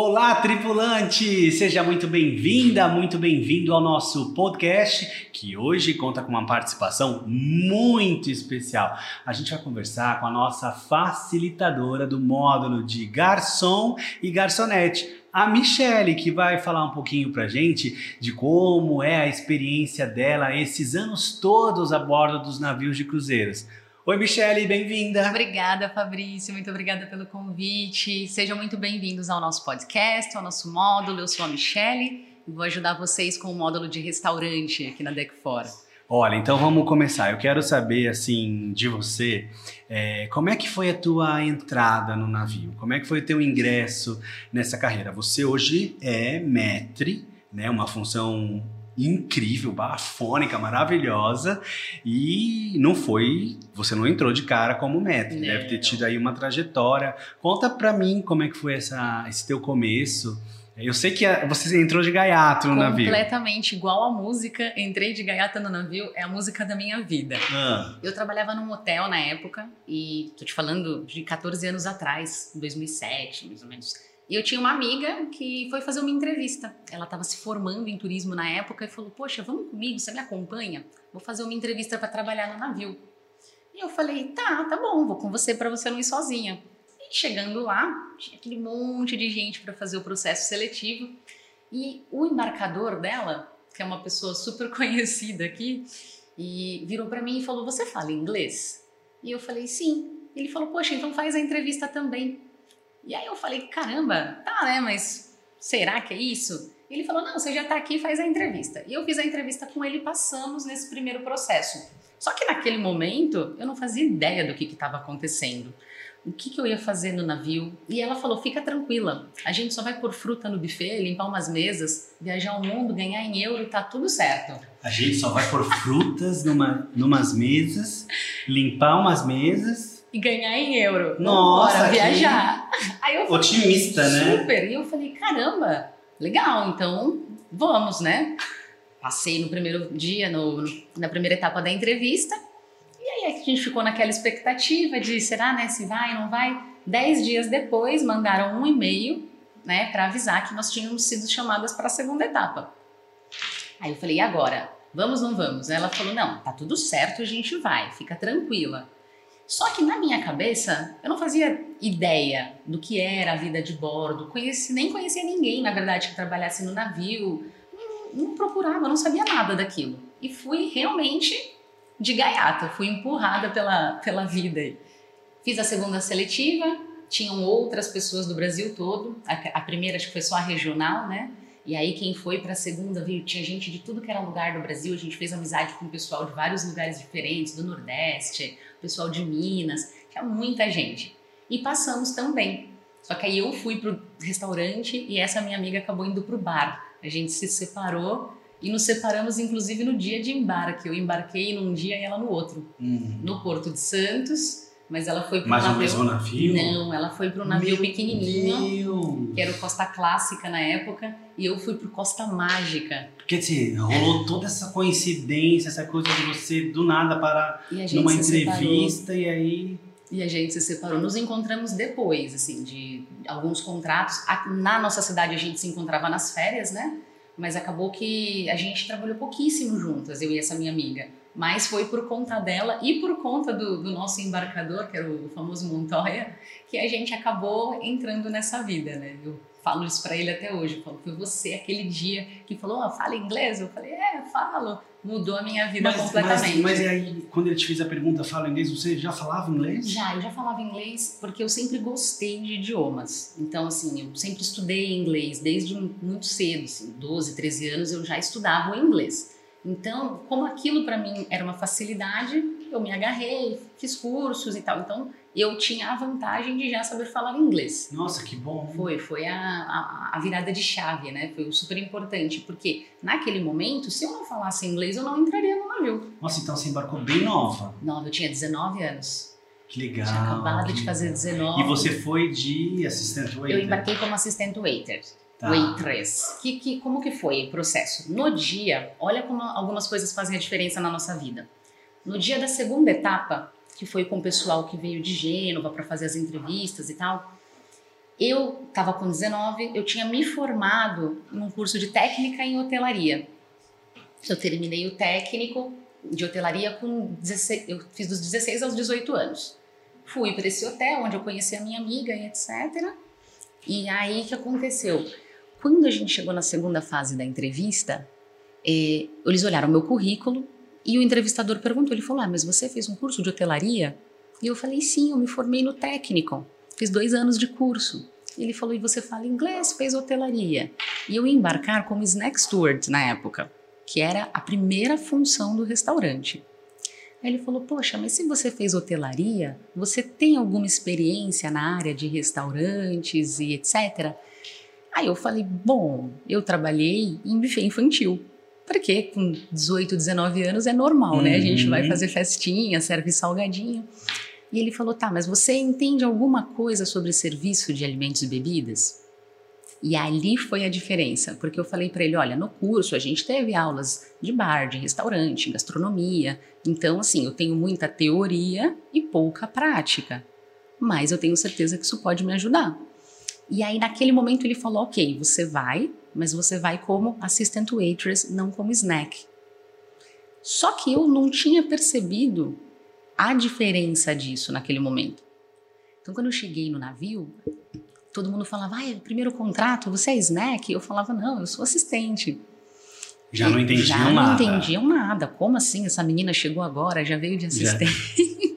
Olá, tripulante! Seja muito bem-vinda, muito bem-vindo ao nosso podcast, que hoje conta com uma participação muito especial. A gente vai conversar com a nossa facilitadora do módulo de garçom e garçonete, a Michele, que vai falar um pouquinho pra gente de como é a experiência dela esses anos todos a bordo dos navios de cruzeiros. Oi, Michele, bem-vinda. Obrigada, Fabrício. Muito obrigada pelo convite. Sejam muito bem-vindos ao nosso podcast, ao nosso módulo. Eu sou a Michele e vou ajudar vocês com o módulo de restaurante aqui na Deck Fora. Olha, então vamos começar. Eu quero saber, assim, de você, é, como é que foi a tua entrada no navio? Como é que foi o teu ingresso nessa carreira? Você hoje é maître, né? Uma função incrível, bafônica, maravilhosa. E não foi, você não entrou de cara como mestre, deve ter tido aí uma trajetória. Conta pra mim como é que foi essa, esse teu começo. Eu sei que você entrou de gaiato no navio. Completamente igual a música. Entrei de gaiata no navio, é a música da minha vida. Ah. Eu trabalhava num hotel na época, e tô te falando de 14 anos atrás, 2007, mais ou menos. E eu tinha uma amiga que foi fazer uma entrevista. Ela estava se formando em turismo na época e falou: Poxa, vamos comigo, você me acompanha? Vou fazer uma entrevista para trabalhar no navio. E eu falei: Tá, tá bom, vou com você para você não ir sozinha. E chegando lá, tinha aquele monte de gente para fazer o processo seletivo. E o embarcador dela, que é uma pessoa super conhecida aqui, e virou para mim e falou: Você fala inglês? E eu falei: Sim. Ele falou: Poxa, então faz a entrevista também. E aí eu falei, caramba, tá, né? Mas será que é isso? E ele falou, não, você já tá aqui, faz a entrevista. E eu fiz a entrevista com ele passamos nesse primeiro processo. Só que naquele momento eu não fazia ideia do que estava acontecendo. O que, que, eu ia fazer no navio? E ela falou: fica tranquila, a gente só vai pôr fruta no buffet, limpar umas mesas, viajar o mundo, ganhar em euro e tá tudo certo. A gente só vai pôr frutas numa, numas mesas, limpar umas mesas e ganhar em euro. Nossa, Bora viajar. Aí eu falei, otimista, né? Super. E eu falei, caramba, legal, então vamos, né? Passei no primeiro dia, no, na primeira etapa da entrevista. E aí a gente ficou naquela expectativa de será, né? Se vai, não vai. Dez dias depois, mandaram um e-mail, né, para avisar que nós tínhamos sido chamadas para a segunda etapa. Aí eu falei, e agora? Vamos, não vamos? Ela falou, não, tá tudo certo, a gente vai, fica tranquila. Só que na minha cabeça, eu não fazia ideia do que era a vida de bordo, conheci, nem conhecia ninguém, na verdade, que trabalhasse no navio, não, não procurava, não sabia nada daquilo. E fui realmente de gaiata, fui empurrada pela, pela vida. Fiz a segunda seletiva, tinham outras pessoas do Brasil todo, a, a primeira acho que foi só a regional, né? E aí quem foi para a segunda viu, tinha gente de tudo que era lugar do Brasil, a gente fez amizade com pessoal de vários lugares diferentes, do Nordeste, pessoal de Minas, tinha muita gente. E passamos também. Só que aí eu fui pro restaurante e essa minha amiga acabou indo pro bar. A gente se separou e nos separamos inclusive no dia de embarque. Eu embarquei num dia e ela no outro. Uhum. No Porto de Santos mas ela foi para um navio... mesmo navio? Não, ela foi para um navio Meu pequenininho, Deus. que era o Costa Clássica na época, e eu fui para Costa Mágica. Porque assim, rolou toda essa coincidência, essa coisa de você do nada parar numa entrevista separou. e aí... E a gente se separou. Nos encontramos depois, assim, de alguns contratos. Na nossa cidade a gente se encontrava nas férias, né? Mas acabou que a gente trabalhou pouquíssimo juntas, eu e essa minha amiga mas foi por conta dela e por conta do, do, nosso embarcador, que era o famoso Montoya, que a gente acabou entrando nessa vida, né? Eu falo isso para ele até hoje, eu falo, foi você aquele dia que falou, oh, fala inglês? Eu falei, é, falo. Mudou a minha vida mas, completamente. Mas, mas aí, quando ele te fez a pergunta, fala inglês, você já falava inglês? Já, eu já falava inglês porque eu sempre gostei de idiomas. Então, assim, eu sempre estudei inglês desde muito cedo, assim, 12, 13 anos eu já estudava o inglês. Então, como aquilo para mim era uma facilidade, eu me agarrei, fiz cursos e tal. Então, eu tinha a vantagem de já saber falar inglês. Nossa, que bom! Foi, foi a, a, a, virada de chave, né? Foi super importante, porque naquele momento, se eu não falasse inglês, eu não entraria no navio. Nossa, então você embarcou bem nova. Nova, eu tinha 19 anos. Que legal. Tinha acabado de fazer 19. E você foi de assistente waiter? Eu embarquei como assistente waiter. Tá. Waitress. Que, que, como que foi o processo? No dia, olha como algumas coisas fazem a diferença na nossa vida. No dia da segunda etapa, que foi com o pessoal que veio de Gênova para fazer as entrevistas e tal, Eu estava com 19, eu tinha me formado num curso de técnica em hotelaria. Eu terminei o técnico de hotelaria com 16, eu fiz dos 16 aos 18 anos. Fui para esse hotel onde eu conheci a minha amiga e etc. E aí que aconteceu? Quando a gente chegou na segunda fase da entrevista, eh, eles olharam meu currículo e o entrevistador perguntou, ele falou, ah, mas você fez um curso de hotelaria? E eu falei, sim, eu me formei no técnico, fiz dois anos de curso. Ele falou, e você fala inglês, fez hotelaria. E eu ia embarcar como snack steward na época, que era a primeira função do restaurante. Aí ele falou, poxa, mas se você fez hotelaria, você tem alguma experiência na área de restaurantes e etc? Aí eu falei, bom, eu trabalhei em buffet infantil. Porque com 18, 19 anos é normal, uhum. né? A gente vai uhum. fazer festinha, serve salgadinho. E ele falou: tá, mas você entende alguma coisa sobre serviço de alimentos e bebidas? E ali foi a diferença, porque eu falei para ele: olha, no curso a gente teve aulas de bar, de restaurante, gastronomia. Então, assim, eu tenho muita teoria e pouca prática. Mas eu tenho certeza que isso pode me ajudar. E aí, naquele momento, ele falou: ok, você vai, mas você vai como assistant waitress, não como snack. Só que eu não tinha percebido a diferença disso naquele momento. Então, quando eu cheguei no navio, todo mundo falava, ah, primeiro contrato, você é snack? Eu falava, não, eu sou assistente. Já não entendiam já nada. Já não entendiam nada. Como assim? Essa menina chegou agora, já veio de assistente.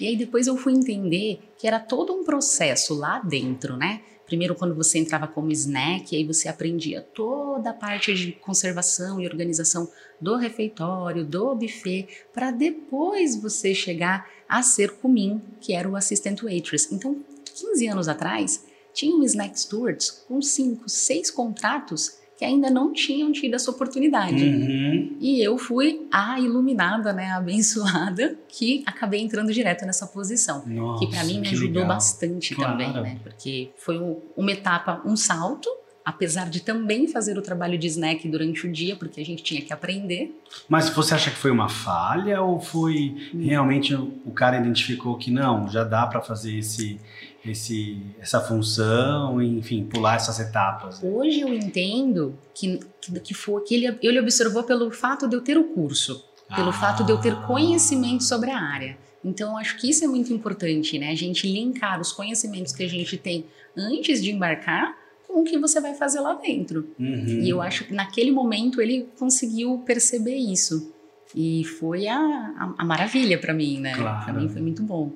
E aí depois eu fui entender que era todo um processo lá dentro, né? Primeiro, quando você entrava como snack, aí você aprendia toda a parte de conservação e organização do refeitório, do buffet, para depois você chegar a ser comim, que era o assistant waitress. Então, 15 anos atrás, tinha um snack stewards com 5, 6 contratos que ainda não tinham tido essa oportunidade. Uhum. E eu fui a iluminada, né, a abençoada, que acabei entrando direto nessa posição. Nossa, que para mim me ajudou legal. bastante claro. também, né? Porque foi uma etapa, um salto, apesar de também fazer o trabalho de snack durante o dia, porque a gente tinha que aprender. Mas você acha que foi uma falha ou foi realmente o cara identificou que não, já dá para fazer esse esse, essa função, enfim, pular essas etapas. Hoje eu entendo que, que, que, foi, que ele, ele observou pelo fato de eu ter o curso, pelo ah. fato de eu ter conhecimento sobre a área. Então, eu acho que isso é muito importante, né? A gente linkar os conhecimentos que a gente tem antes de embarcar com o que você vai fazer lá dentro. Uhum. E eu acho que naquele momento ele conseguiu perceber isso. E foi a, a, a maravilha para mim, né? Claro. Para mim foi muito bom.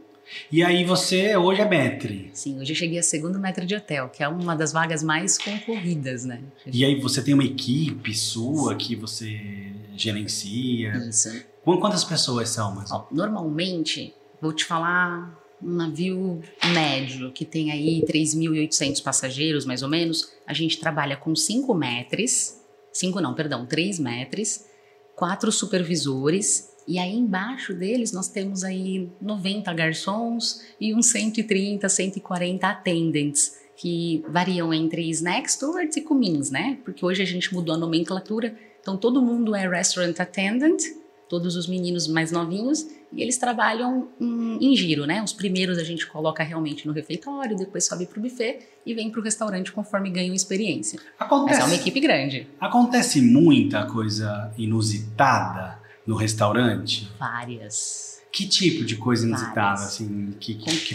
E aí você hoje é metre? Sim, hoje eu cheguei a segundo metre de hotel, que é uma das vagas mais concorridas, né? E aí você tem uma equipe sua Sim. que você gerencia? Isso. Quantas pessoas são? Mas? Normalmente, vou te falar um navio médio, que tem aí 3.800 passageiros, mais ou menos, a gente trabalha com 5 metros, 5 não, perdão, 3 metros, quatro supervisores e aí embaixo deles nós temos aí 90 garçons e uns 130, 140 attendants, que variam entre snack stewards e comins, né? Porque hoje a gente mudou a nomenclatura, então todo mundo é restaurant attendant, todos os meninos mais novinhos, e eles trabalham em, em giro, né? Os primeiros a gente coloca realmente no refeitório, depois sobe para o buffet e vem para o restaurante conforme ganham experiência. Acontece, Mas é uma equipe grande. Acontece muita coisa inusitada no restaurante? Várias. Que tipo de coisa inusitada, Várias. assim, que, que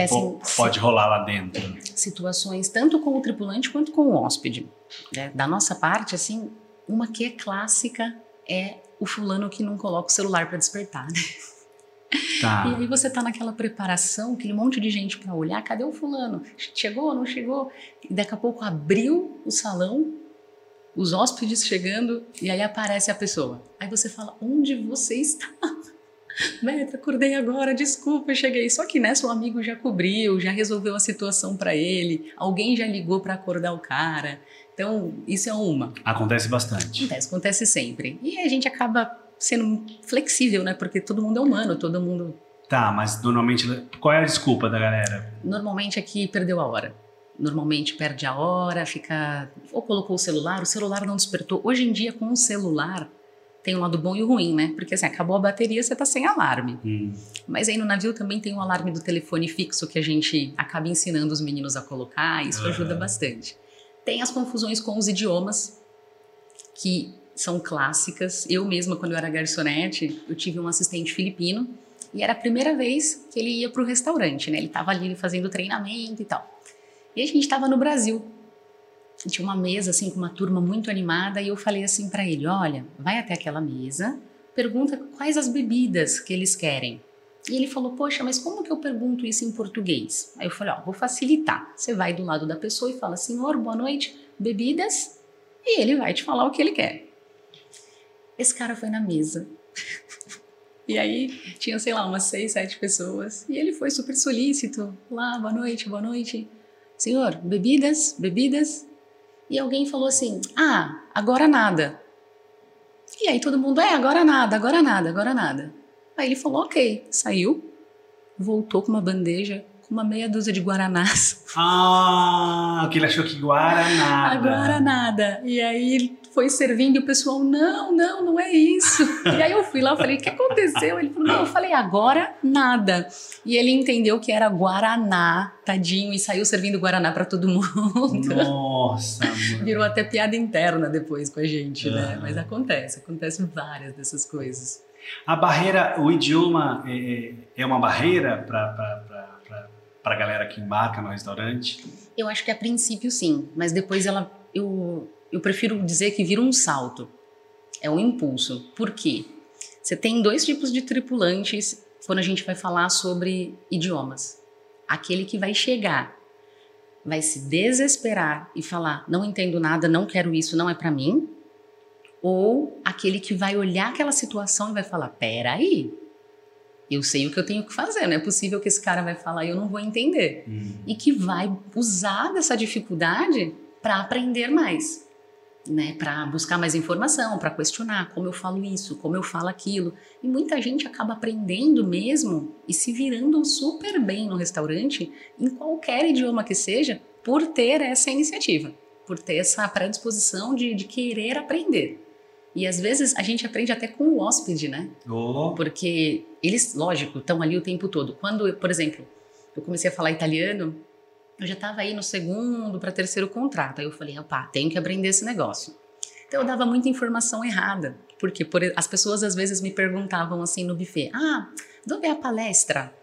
pode rolar lá dentro? Situações tanto com o tripulante quanto com o hóspede. Né? Da nossa parte, assim, uma que é clássica é o fulano que não coloca o celular para despertar, né? Tá. E aí você tá naquela preparação, aquele monte de gente para olhar, cadê o fulano? Chegou, não chegou? E daqui a pouco abriu o salão, os hóspedes chegando e aí aparece a pessoa. Aí você fala: Onde você está? Meta, acordei agora, desculpa, cheguei. Só que né, seu amigo já cobriu, já resolveu a situação para ele, alguém já ligou para acordar o cara. Então, isso é uma. Acontece bastante. Acontece, acontece sempre. E a gente acaba sendo flexível, né? Porque todo mundo é humano, todo mundo. Tá, mas normalmente qual é a desculpa da galera? Normalmente aqui perdeu a hora normalmente perde a hora, fica ou colocou o celular, o celular não despertou. Hoje em dia com o celular tem o lado bom e o ruim, né? Porque assim, acabou a bateria, você tá sem alarme. Hum. Mas aí no navio também tem o alarme do telefone fixo que a gente acaba ensinando os meninos a colocar, isso Aham. ajuda bastante. Tem as confusões com os idiomas, que são clássicas. Eu mesma, quando eu era garçonete, eu tive um assistente filipino e era a primeira vez que ele ia para o restaurante, né? Ele estava ali fazendo treinamento e tal. E a gente estava no Brasil. Tinha uma mesa assim com uma turma muito animada e eu falei assim para ele: "Olha, vai até aquela mesa, pergunta quais as bebidas que eles querem". E ele falou: "Poxa, mas como que eu pergunto isso em português?". Aí eu falei: "Ó, vou facilitar. Você vai do lado da pessoa e fala: "Senhor, boa noite, bebidas?". E ele vai te falar o que ele quer. Esse cara foi na mesa. E aí tinha, sei lá, umas seis, sete pessoas. E ele foi super solícito. Lá, boa noite, boa noite. Senhor, bebidas, bebidas. E alguém falou assim: Ah, agora nada. E aí todo mundo, é, agora nada, agora nada, agora nada. Aí ele falou: Ok, saiu, voltou com uma bandeja uma meia dúzia de guaranás. Ah, que ele achou que Guaraná. Agora nada. E aí foi servindo e o pessoal, não, não, não é isso. E aí eu fui lá, eu falei, o que aconteceu? Ele falou, não, eu falei, agora nada. E ele entendeu que era Guaraná, tadinho, e saiu servindo Guaraná para todo mundo. Nossa, mano. Virou até piada interna depois com a gente, né? Mas acontece, acontecem várias dessas coisas. A barreira, o idioma é, é uma barreira para a galera que embarca no restaurante? Eu acho que a princípio sim, mas depois ela eu, eu prefiro dizer que vira um salto. É um impulso. Por quê? Você tem dois tipos de tripulantes quando a gente vai falar sobre idiomas. Aquele que vai chegar, vai se desesperar e falar: "Não entendo nada, não quero isso, não é para mim". Ou aquele que vai olhar aquela situação e vai falar: "Pera aí. Eu sei o que eu tenho que fazer, não é possível que esse cara vai falar e eu não vou entender" Hum. e que vai usar dessa dificuldade para aprender mais, né? Para buscar mais informação, para questionar como eu falo isso, como eu falo aquilo. E muita gente acaba aprendendo mesmo e se virando super bem no restaurante, em qualquer idioma que seja, por ter essa iniciativa, por ter essa predisposição de, de querer aprender. E às vezes a gente aprende até com o hóspede, né? Oh, Porque eles, lógico, estão ali o tempo todo. Quando, por exemplo, eu comecei a falar italiano, eu já estava aí no segundo para terceiro contrato. Aí eu falei, opa, tenho que aprender esse negócio. Então eu dava muita informação errada. Porque por, as pessoas às vezes me perguntavam assim no buffet: ah, dove é a palestra?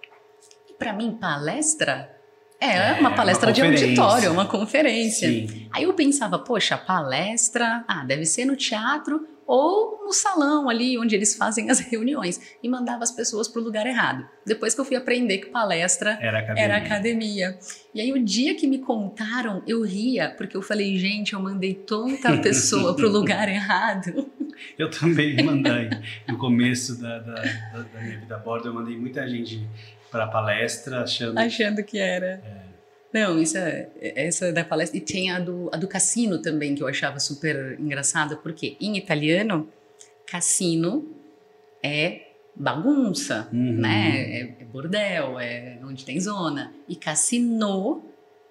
E para mim, palestra é, É, uma palestra uma de auditório, uma conferência. sim. Aí eu pensava, poxa, palestra, ah, deve ser no teatro ou no salão ali onde eles fazem as reuniões e mandava as pessoas para o lugar errado. Depois que eu fui aprender que palestra Era academia. era academia. E aí o dia que me contaram, eu ria, porque eu falei, gente, eu mandei tanta pessoa para o lugar errado. Eu também mandei. No começo da, da, da- minha vida a bordo, eu mandei muita gente para palestra achando. achando que era. Não, isso é, essa da palestra. E tinha a do, a do cassino também, que eu achava super engraçada, porque em italiano, cassino é bagunça, Uhum. né? É, é bordel, é onde tem zona. E cassino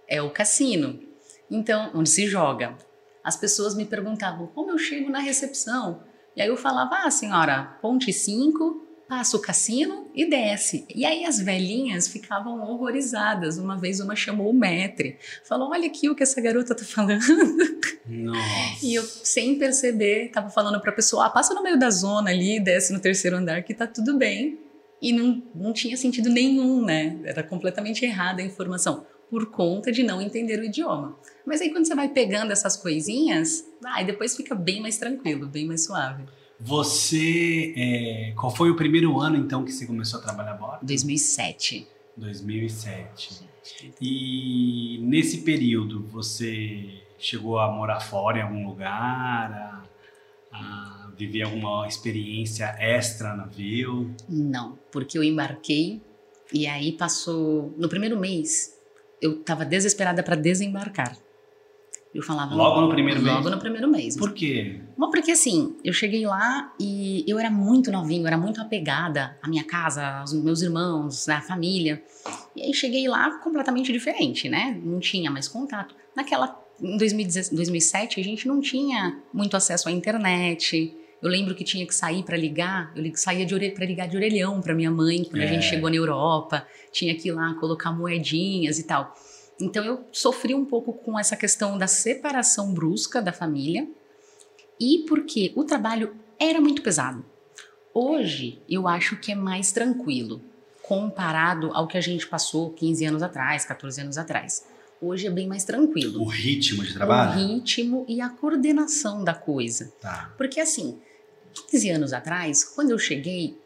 é o cassino. Então, onde se joga. As pessoas me perguntavam como eu chego na recepção. E aí eu falava, ah, senhora, ponte 5, passa o cassino e desce. E aí as velhinhas ficavam horrorizadas. Uma vez uma chamou o metre, falou: Olha aqui o que essa garota tá falando. Nossa. E eu, sem perceber, tava falando pra pessoa: ah, passa no meio da zona ali, desce no terceiro andar que tá tudo bem. E não, não tinha sentido nenhum, né? Era completamente errada a informação, por conta de não entender o idioma. Mas aí quando você vai pegando essas coisinhas, aí depois fica bem mais tranquilo, bem mais suave. Você. é, qual foi o primeiro ano então que você começou a trabalhar a bordo? 2007. 2007. E nesse período você chegou a morar fora em algum lugar? A, a viver alguma experiência extra no navio? Não, porque eu embarquei e aí passou. No primeiro mês, eu tava desesperada para desembarcar. Eu falava. Logo no primeiro mês? Logo no primeiro mês. Por quê? Bom, porque assim, eu cheguei lá e eu era muito novinho, eu era muito apegada à minha casa, aos meus irmãos, à família. E aí cheguei lá completamente diferente, né? Não tinha mais contato. Naquela, em 2017, 2007, a gente não tinha muito acesso à internet. Eu lembro que tinha que sair para ligar, eu saía para ligar de orelhão para minha mãe quando é. a gente chegou na Europa, tinha que ir lá colocar moedinhas e tal. Então eu sofri um pouco com essa questão da separação brusca da família e porque o trabalho era muito pesado. Hoje eu acho que é mais tranquilo comparado ao que a gente passou 15 anos atrás, 14 anos atrás. Hoje é bem mais tranquilo. O ritmo de trabalho? O ritmo e a coordenação da coisa. Tá. Porque assim, 15 anos atrás, quando eu cheguei,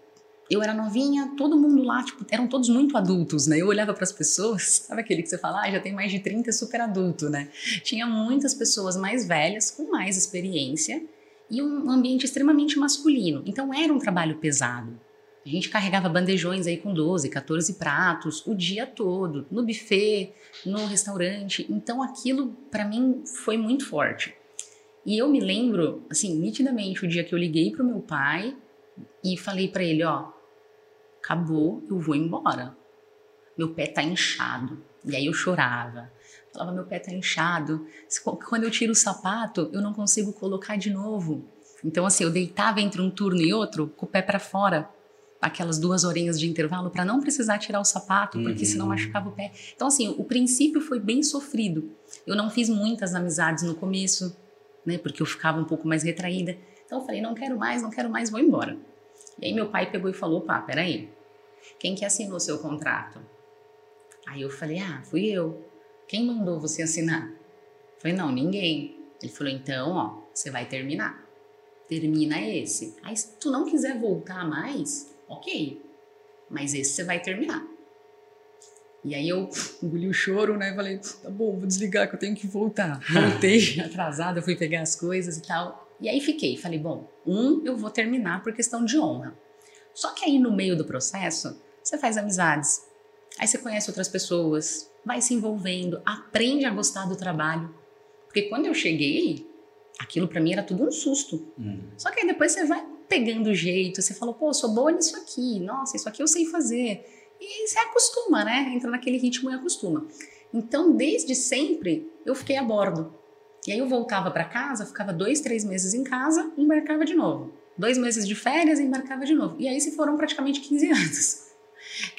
eu era novinha, todo mundo lá, tipo, eram todos muito adultos, né? Eu olhava para as pessoas, sabe aquele que você fala, ah, já tem mais de 30, super adulto, né? Tinha muitas pessoas mais velhas, com mais experiência e um ambiente extremamente masculino. Então era um trabalho pesado. A gente carregava bandejões aí com 12, 14 pratos o dia todo, no buffet, no restaurante. Então aquilo para mim foi muito forte. E eu me lembro, assim, nitidamente, o dia que eu liguei pro meu pai e falei para ele, ó, acabou, eu vou embora. Meu pé tá inchado. E aí eu chorava. Falava, meu pé tá inchado. Quando eu tiro o sapato, eu não consigo colocar de novo. Então, assim, eu deitava entre um turno e outro com o pé para fora aquelas duas horinhas de intervalo para não precisar tirar o sapato, porque uhum. senão machucava o pé. Então, assim, o princípio foi bem sofrido. Eu não fiz muitas amizades no começo, né, porque eu ficava um pouco mais retraída. Então, eu falei, não quero mais, não quero mais, vou embora. E aí, meu pai pegou e falou: pá, peraí, quem que assinou o seu contrato? Aí eu falei: ah, fui eu. Quem mandou você assinar? Eu falei: não, ninguém. Ele falou: então, ó, você vai terminar. Termina esse. Aí, se tu não quiser voltar mais, ok, mas esse você vai terminar. E aí eu engoli o choro, né? Falei, tá bom, vou desligar que eu tenho que voltar. Voltei atrasada, fui pegar as coisas e tal. E aí fiquei, falei, bom, um eu vou terminar por questão de honra. Só que aí no meio do processo, você faz amizades. Aí você conhece outras pessoas, vai se envolvendo, aprende a gostar do trabalho. Porque quando eu cheguei, aquilo para mim era tudo um susto. Hum. Só que aí depois você vai pegando o jeito, você fala, pô, sou boa nisso aqui, nossa, isso aqui eu sei fazer. E você acostuma, né? Entra naquele ritmo e acostuma. Então, desde sempre, eu fiquei a bordo. E aí eu voltava para casa, ficava dois, três meses em casa e embarcava de novo. Dois meses de férias e embarcava de novo. E aí se foram praticamente 15 anos.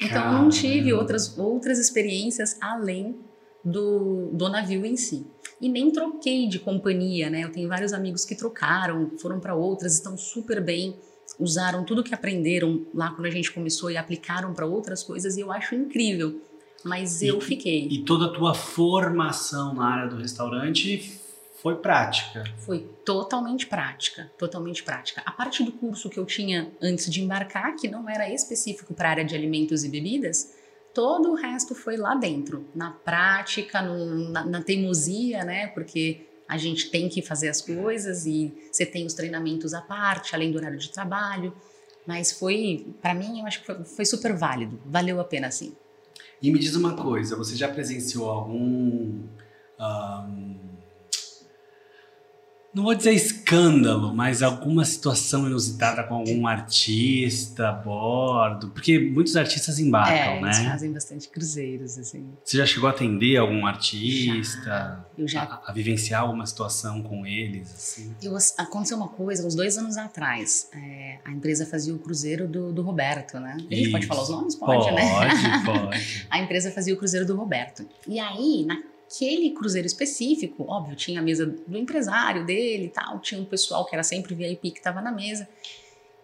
Então, eu não tive outras, outras experiências além do, do navio em si e nem troquei de companhia, né? Eu tenho vários amigos que trocaram, foram para outras, estão super bem, usaram tudo que aprenderam lá quando a gente começou e aplicaram para outras coisas e eu acho incrível. Mas e, eu fiquei. E toda a tua formação na área do restaurante foi prática? Foi totalmente prática, totalmente prática. A parte do curso que eu tinha antes de embarcar, que não era específico para a área de alimentos e bebidas, todo o resto foi lá dentro, na prática, no, na, na teimosia, né? Porque a gente tem que fazer as coisas e você tem os treinamentos à parte, além do horário de trabalho. Mas foi, para mim, eu acho que foi, foi, super válido, valeu a pena sim. E me diz uma coisa, você já presenciou algum um, não vou dizer escândalo, mas alguma situação inusitada com algum artista a bordo? Porque muitos artistas embarcam, é, né? Eles fazem bastante cruzeiros, assim. Você já chegou a atender algum artista? Já. Eu já. A, a vivenciar alguma situação com eles, assim? Eu, aconteceu uma coisa, uns dois anos atrás. É, a empresa fazia o cruzeiro do, do Roberto, né? A gente pode falar os nomes? Pode, pode né? Pode, pode. a empresa fazia o cruzeiro do Roberto. E aí, na aquele cruzeiro específico, óbvio, tinha a mesa do empresário dele e tal, tinha um pessoal que era sempre VIP que estava na mesa.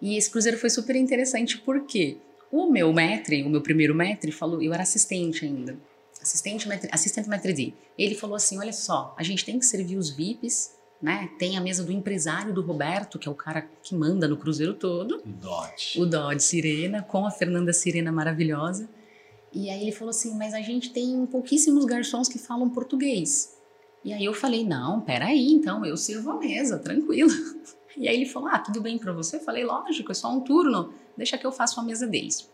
E esse cruzeiro foi super interessante porque o meu maître, o meu primeiro maître, falou, eu era assistente ainda, assistente maître, assistente maître D. Ele falou assim, olha só, a gente tem que servir os VIPs, né? Tem a mesa do empresário do Roberto, que é o cara que manda no cruzeiro todo. O Dodge. O Dodge Sirena, com a Fernanda Sirena maravilhosa. E aí ele falou assim: Mas a gente tem pouquíssimos garçons que falam português. E aí eu falei: Não, peraí, então eu sirvo a mesa, tranquilo. E aí ele falou: Ah, tudo bem para você? Eu falei: Lógico, é só um turno, deixa que eu faço a mesa deles.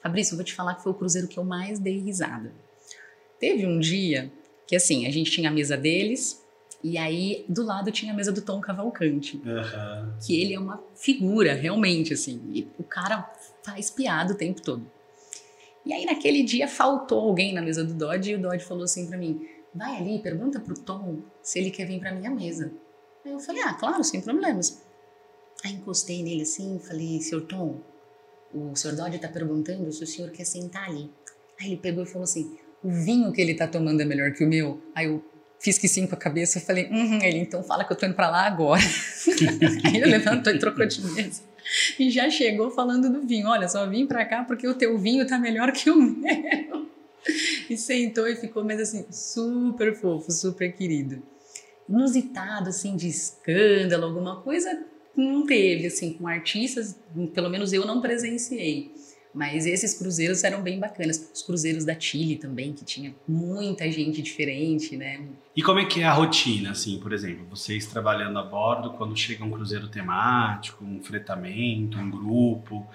Fabrício, eu vou te falar que foi o cruzeiro que eu mais dei risada. Teve um dia que assim, a gente tinha a mesa deles, e aí, do lado tinha a mesa do Tom Cavalcante. Uhum. Que ele é uma figura, realmente, assim. E o cara faz piada o tempo todo. E aí naquele dia faltou alguém na mesa do Dodge e o Dodge falou assim para mim: "Vai ali, pergunta pro Tom se ele quer vir para minha mesa". Aí eu falei: "Ah, claro, sem problemas". Aí encostei nele assim, falei, senhor Tom, o senhor Dodge tá perguntando se o senhor quer sentar ali. Aí ele pegou e falou assim, o vinho que ele tá tomando é melhor que o meu? Aí eu fiz que sim com a cabeça, e falei, uhum, ele então fala que eu tô indo pra lá agora. Aí ele levantou e trocou de mesa. E já chegou falando do vinho. Olha, só vim pra cá porque o teu vinho tá melhor que o meu. E sentou e ficou, mas assim, super fofo, super querido. Inusitado, assim, de escândalo, alguma coisa, não teve, assim, com artistas, pelo menos eu não presenciei. Mas esses cruzeiros eram bem bacanas. Os cruzeiros da Chile também, que tinha muita gente diferente, né? E como é que é a rotina, assim, por exemplo, vocês trabalhando a bordo, quando chega um cruzeiro temático, um fretamento, um grupo,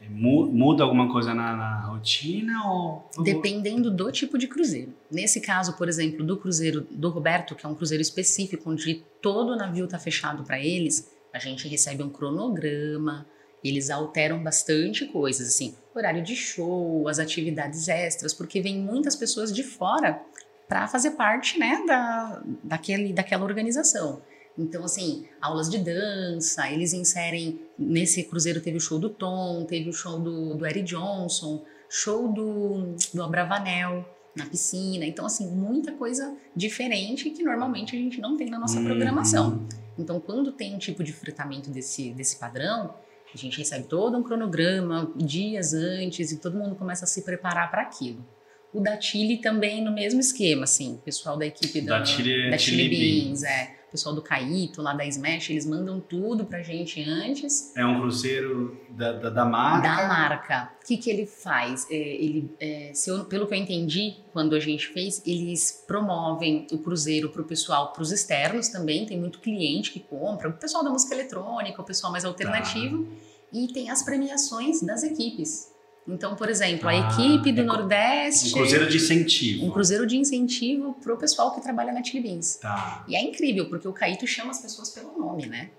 é, muda alguma coisa na, na rotina ou... Dependendo do tipo de cruzeiro. Nesse caso, por exemplo, do cruzeiro do Roberto, que é um cruzeiro específico, onde todo o navio está fechado para eles, a gente recebe um cronograma, eles alteram bastante coisas, assim, horário de show, as atividades extras, porque vem muitas pessoas de fora para fazer parte, né, da, daquele, daquela organização. Então, assim, aulas de dança, eles inserem. Nesse cruzeiro teve o show do Tom, teve o show do, do Eric Johnson, show do, do Abravanel na piscina. Então, assim, muita coisa diferente que normalmente a gente não tem na nossa programação. Uhum. Então, quando tem um tipo de fretamento desse, desse padrão, a gente recebe todo um cronograma dias antes e todo mundo começa a se preparar para aquilo. O da Chile também no mesmo esquema, assim, o pessoal da equipe da, da Chile, da Chile, Chile Beans, é, o pessoal do Caíto, lá da Smash, eles mandam tudo pra gente antes. É um cruzeiro da, da, da marca? Da marca. O que, que ele faz? É, ele, é, eu, pelo que eu entendi, quando a gente fez, eles promovem o cruzeiro pro pessoal, pros externos também, tem muito cliente que compra, o pessoal da música eletrônica, o pessoal mais alternativo, tá. e tem as premiações das equipes. Então, por exemplo, a ah, equipe do é Nordeste. Um cruzeiro de incentivo. Um cruzeiro de incentivo para o pessoal que trabalha na Chili Beans. Tá. E é incrível, porque o Caíto chama as pessoas pelo nome, né?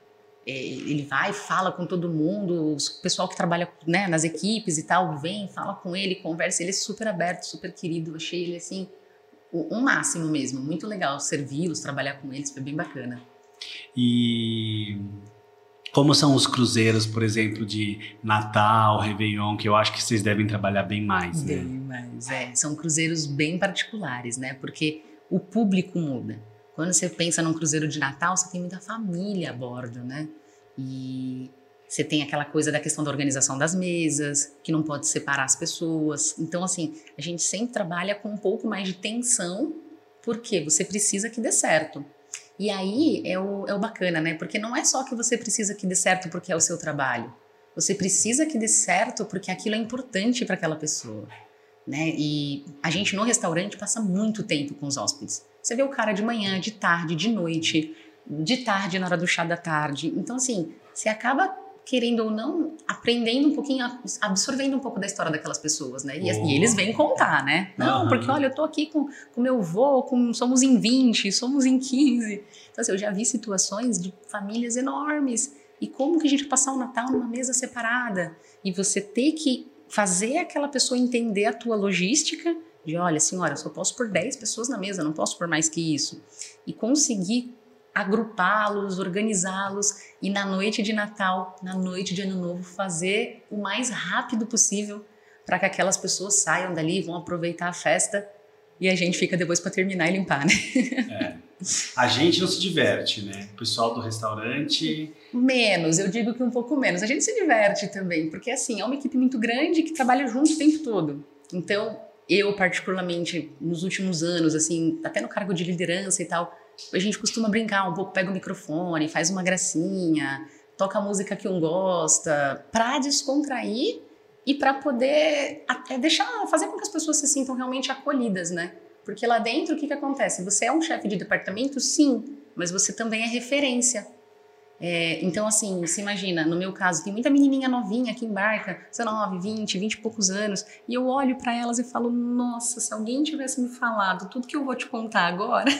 É, ele vai, fala com todo mundo, o pessoal que trabalha né, nas equipes e tal, vem, fala com ele, conversa. Ele é super aberto, super querido. Achei ele assim, o, o máximo mesmo. Muito legal servi-los, trabalhar com eles, foi bem bacana. E como são os cruzeiros, por exemplo, de Natal, Réveillon, que eu acho que vocês devem trabalhar bem mais, né? Bem mais, é. São cruzeiros bem particulares, né? Porque o público muda. Quando você pensa num cruzeiro de Natal, você tem muita família a bordo, né? E você tem aquela coisa da questão da organização das mesas, que não pode separar as pessoas. Então, assim, a gente sempre trabalha com um pouco mais de tensão, porque você precisa que dê certo. E aí é o, é o bacana, né? Porque não é só que você precisa que dê certo porque é o seu trabalho. Você precisa que dê certo porque aquilo é importante para aquela pessoa. Né? E a gente no restaurante passa muito tempo com os hóspedes. Você vê o cara de manhã, de tarde, de noite, de tarde na hora do chá da tarde. Então, assim, você acaba querendo ou não, aprendendo um pouquinho, absorvendo um pouco da história daquelas pessoas, né? E, oh. e eles vêm contar, né? Não, uhum. porque olha, eu tô aqui com, com meu vô, com, somos em 20, somos em 15. Então, assim, eu já vi situações de famílias enormes. E como que a gente passar o Natal numa mesa separada? E você ter que fazer aquela pessoa entender a tua logística de, olha, senhora, eu só posso por 10 pessoas na mesa, não posso por mais que isso. E conseguir agrupá-los, organizá-los e na noite de Natal, na noite de Ano Novo, fazer o mais rápido possível para que aquelas pessoas saiam dali, vão aproveitar a festa e a gente fica depois para terminar e limpar, né? É. A gente não se diverte, né? O pessoal do restaurante. Menos, eu digo que um pouco menos. A gente se diverte também, porque assim, é uma equipe muito grande que trabalha junto o tempo todo. Então, eu, particularmente, nos últimos anos, assim, até no cargo de liderança e tal, a gente costuma brincar um pouco, pega o microfone, faz uma gracinha, toca a música que um gosta, para descontrair e para poder até deixar, fazer com que as pessoas se sintam realmente acolhidas, né? Porque lá dentro o que, que acontece? Você é um chefe de departamento, sim, mas você também é referência. É, então, assim, você imagina, no meu caso, tem muita menininha novinha que embarca, 19, 20, 20 e poucos anos, e eu olho para elas e falo: Nossa, se alguém tivesse me falado tudo que eu vou te contar agora,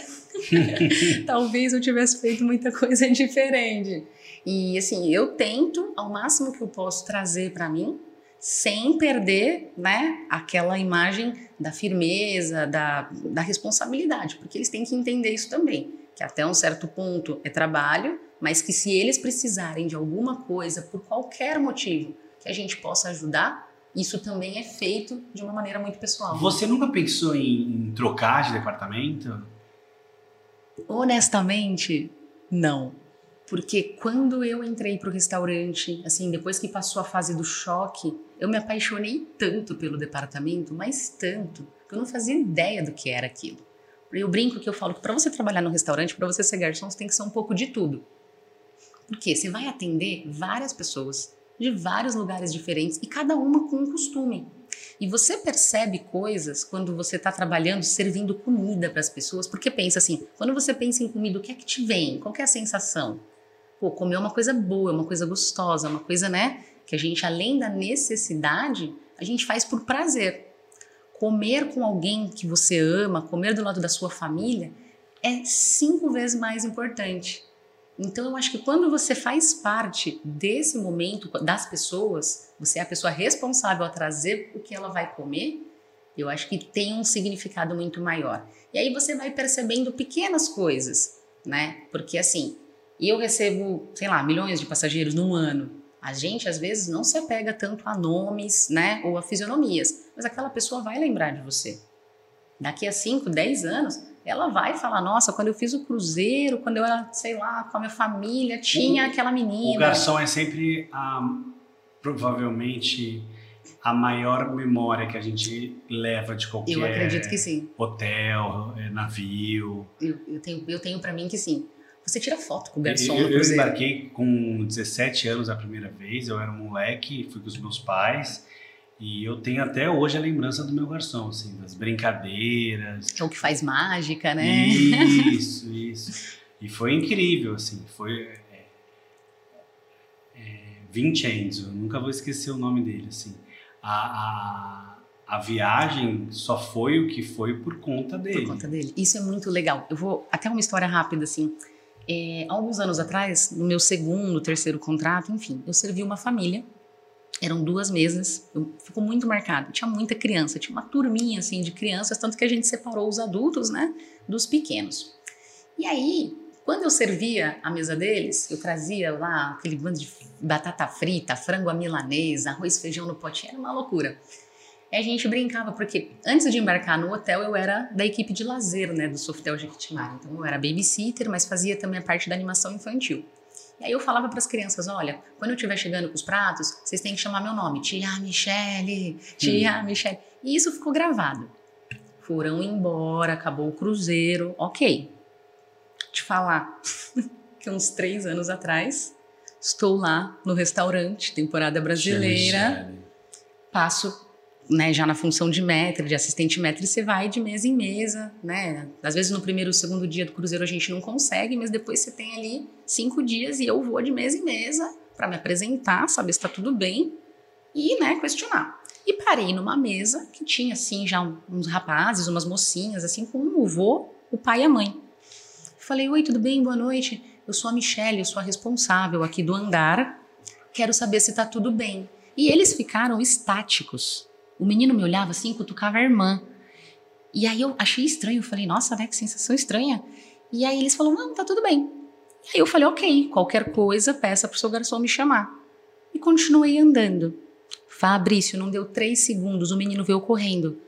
talvez eu tivesse feito muita coisa diferente. E, assim, eu tento, ao máximo que eu posso, trazer para mim, sem perder né, aquela imagem da firmeza, da, da responsabilidade, porque eles têm que entender isso também, que até um certo ponto é trabalho mas que se eles precisarem de alguma coisa, por qualquer motivo, que a gente possa ajudar, isso também é feito de uma maneira muito pessoal. Você nunca pensou em, trocar de departamento? Honestamente, não. Porque quando eu entrei para o restaurante, assim, depois que passou a fase do choque, eu me apaixonei tanto pelo departamento, mas tanto, que eu não fazia ideia do que era aquilo. Eu brinco que eu falo que para você trabalhar no restaurante, para você ser garçom, você tem que ser um pouco de tudo. Porque você vai atender várias pessoas de vários lugares diferentes e cada uma com um costume. E você percebe coisas quando você está trabalhando, servindo comida para as pessoas, porque pensa assim, quando você pensa em comida, o que é que te vem? Qual é a sensação? Pô, comer é uma coisa boa, é uma coisa gostosa, uma coisa, né, que a gente, além da necessidade, a gente faz por prazer. Comer com alguém que você ama, comer do lado da sua família, é cinco vezes mais importante. Então eu acho que quando você faz parte desse momento das pessoas, você é a pessoa responsável a trazer o que ela vai comer, eu acho que tem um significado muito maior. E aí você vai percebendo pequenas coisas, né? Porque assim, eu recebo, sei lá, milhões de passageiros num ano. A gente às vezes não se apega tanto a nomes, né, ou a fisionomias, mas aquela pessoa vai lembrar de você. Daqui a 5, 10 anos, ela vai falar: Nossa, quando eu fiz o cruzeiro, quando eu era, sei lá, com a minha família, tinha o, aquela menina. O garçom é sempre, a, provavelmente, a maior memória que a gente leva de qualquer eu acredito que sim. hotel, é, navio. Eu, eu tenho, eu tenho para mim que sim. Você tira foto com o garçom eu, eu embarquei com 17 anos a primeira vez, eu era um moleque, fui com os meus pais. E eu tenho até hoje a lembrança do meu garçom, assim, das brincadeiras. É o que faz mágica, né? Isso, isso. E foi incrível, assim, foi... É, é, Vincenzo, nunca vou esquecer o nome dele, assim. A, a, a viagem só foi o que foi por conta dele. Por conta dele. Isso é muito legal. Eu vou... Até uma história rápida, assim. É, alguns anos atrás, no meu segundo, terceiro contrato, enfim, eu servi uma família eram duas mesas, ficou muito marcado. Tinha muita criança, tinha uma turminha assim de crianças, tanto que a gente separou os adultos, né, dos pequenos. E aí, quando eu servia a mesa deles, eu trazia lá aquele bando de batata frita, frango à milanesa, arroz, feijão no pote, era uma loucura. E a gente brincava, porque antes de embarcar no hotel, eu era da equipe de lazer, né, do Softel Jequitimara. Então, eu era babysitter, mas fazia também a parte da animação infantil. E aí eu falava para as crianças, olha, quando eu estiver chegando com os pratos, vocês têm que chamar meu nome, tia Michele, tia hum. Michele. E isso ficou gravado. Foram embora, acabou o cruzeiro, ok. Te falar que uns três anos atrás, estou lá no restaurante, temporada brasileira, passo né, já na função de maître, de assistente maître, você vai de mesa em mesa, né? Às vezes no primeiro ou segundo dia do cruzeiro a gente não consegue, mas depois você tem ali cinco dias e eu vou de mesa em mesa para me apresentar, saber se está tudo bem e, né, questionar. E parei numa mesa que tinha, assim, já uns rapazes, umas mocinhas, assim, com o vô, o pai e a mãe. Falei, oi, tudo bem? Boa noite. Eu sou a Michelle, eu sou a responsável aqui do andar. Quero saber se está tudo bem. E eles ficaram estáticos o menino me olhava assim, cutucava a irmã. E aí eu achei estranho, eu falei, nossa, né, que sensação estranha. E aí eles falaram, não, tá tudo bem. E aí eu falei, ok, qualquer coisa, peça pro seu garçom me chamar. E continuei andando. Fabrício, não deu três segundos, o menino veio correndo.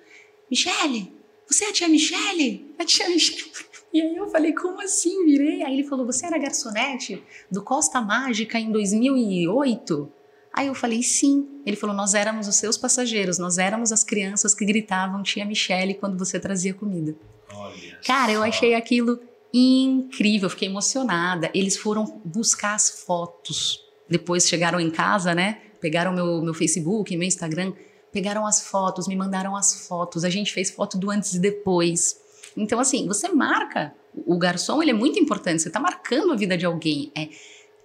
Michele, você é a tia Michele? A tia Michele. E aí eu falei, como assim? Virei. Aí ele falou, você era garçonete do Costa Mágica em 2008? Aí eu falei, sim. Ele falou, nós éramos os seus passageiros, nós éramos as crianças que gritavam tia Michele quando você trazia comida. Olha Cara, eu achei aquilo incrível, fiquei emocionada. Eles foram buscar as fotos. Depois chegaram em casa, né? Pegaram meu, meu Facebook, meu Instagram, pegaram as fotos, me mandaram as fotos. A gente fez foto do antes e depois. Então, assim, você marca. O garçom, ele é muito importante. Você está marcando a vida de alguém. É,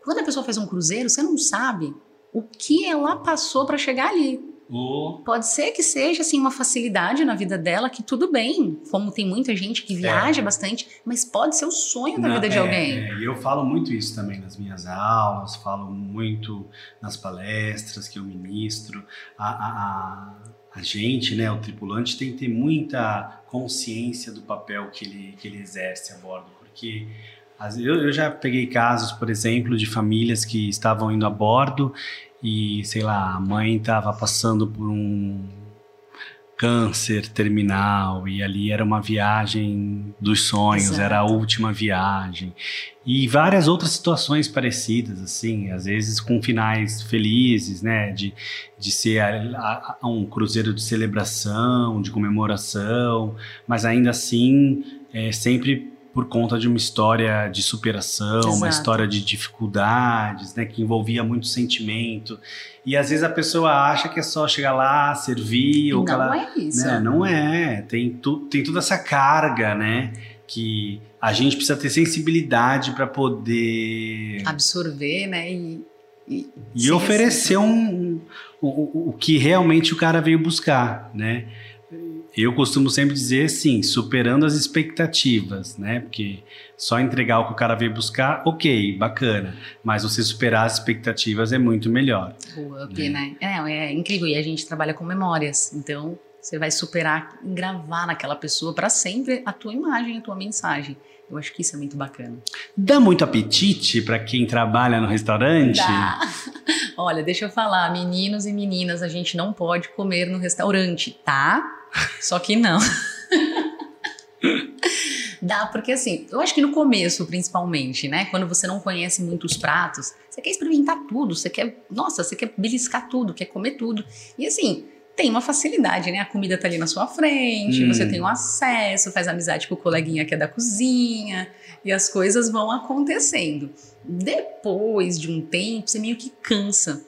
quando a pessoa faz um cruzeiro, você não sabe o que ela passou para chegar ali. Oh. Pode ser que seja assim uma facilidade na vida dela, que tudo bem, como tem muita gente que viaja é. bastante, mas pode ser o sonho da Na, vida de é, alguém. É, eu falo muito isso também nas minhas aulas, falo muito nas palestras que eu ministro. A, a, a, a gente, né, o tripulante, tem que ter muita consciência do papel que ele, que ele exerce a bordo, porque Eu, eu já peguei casos, por exemplo, de famílias que estavam indo a bordo e, sei lá, a mãe estava passando por um câncer terminal e ali era uma viagem dos sonhos, Exato. era a última viagem. E várias outras situações parecidas, assim, às vezes com finais felizes, né, de, de ser a, a, um cruzeiro de celebração, de comemoração, mas ainda assim é sempre por conta de uma história de superação, Exato. uma história de dificuldades, né, que envolvia muito sentimento. E às vezes a pessoa acha que é só chegar lá, servir, ou não ela, é isso. Né, não é. Tem, tu, tem toda essa carga, né? Que a gente precisa ter sensibilidade para poder absorver, né? E, e, e oferecer um, um, o, o que realmente o cara veio buscar, né? Eu costumo sempre dizer sim, superando as expectativas, né? Porque só entregar o que o cara veio buscar, ok, bacana. Mas você superar as expectativas é muito melhor. O up, né? né? É, é incrível. E a gente trabalha com memórias. Então, você vai superar e gravar naquela pessoa para sempre a tua imagem, a tua mensagem. Eu acho que isso é muito bacana. Dá muito apetite para quem trabalha no restaurante? Dá. Olha, deixa eu falar, meninos e meninas, a gente não pode comer no restaurante, tá? Só que não. Dá, porque assim, eu acho que no começo, principalmente, né? Quando você não conhece muitos pratos, você quer experimentar tudo, você quer, nossa, você quer beliscar tudo, quer comer tudo. E assim, tem uma facilidade, né? A comida tá ali na sua frente, hum. você tem um acesso, faz amizade com o coleguinha que é da cozinha, e as coisas vão acontecendo. Depois de um tempo, você meio que cansa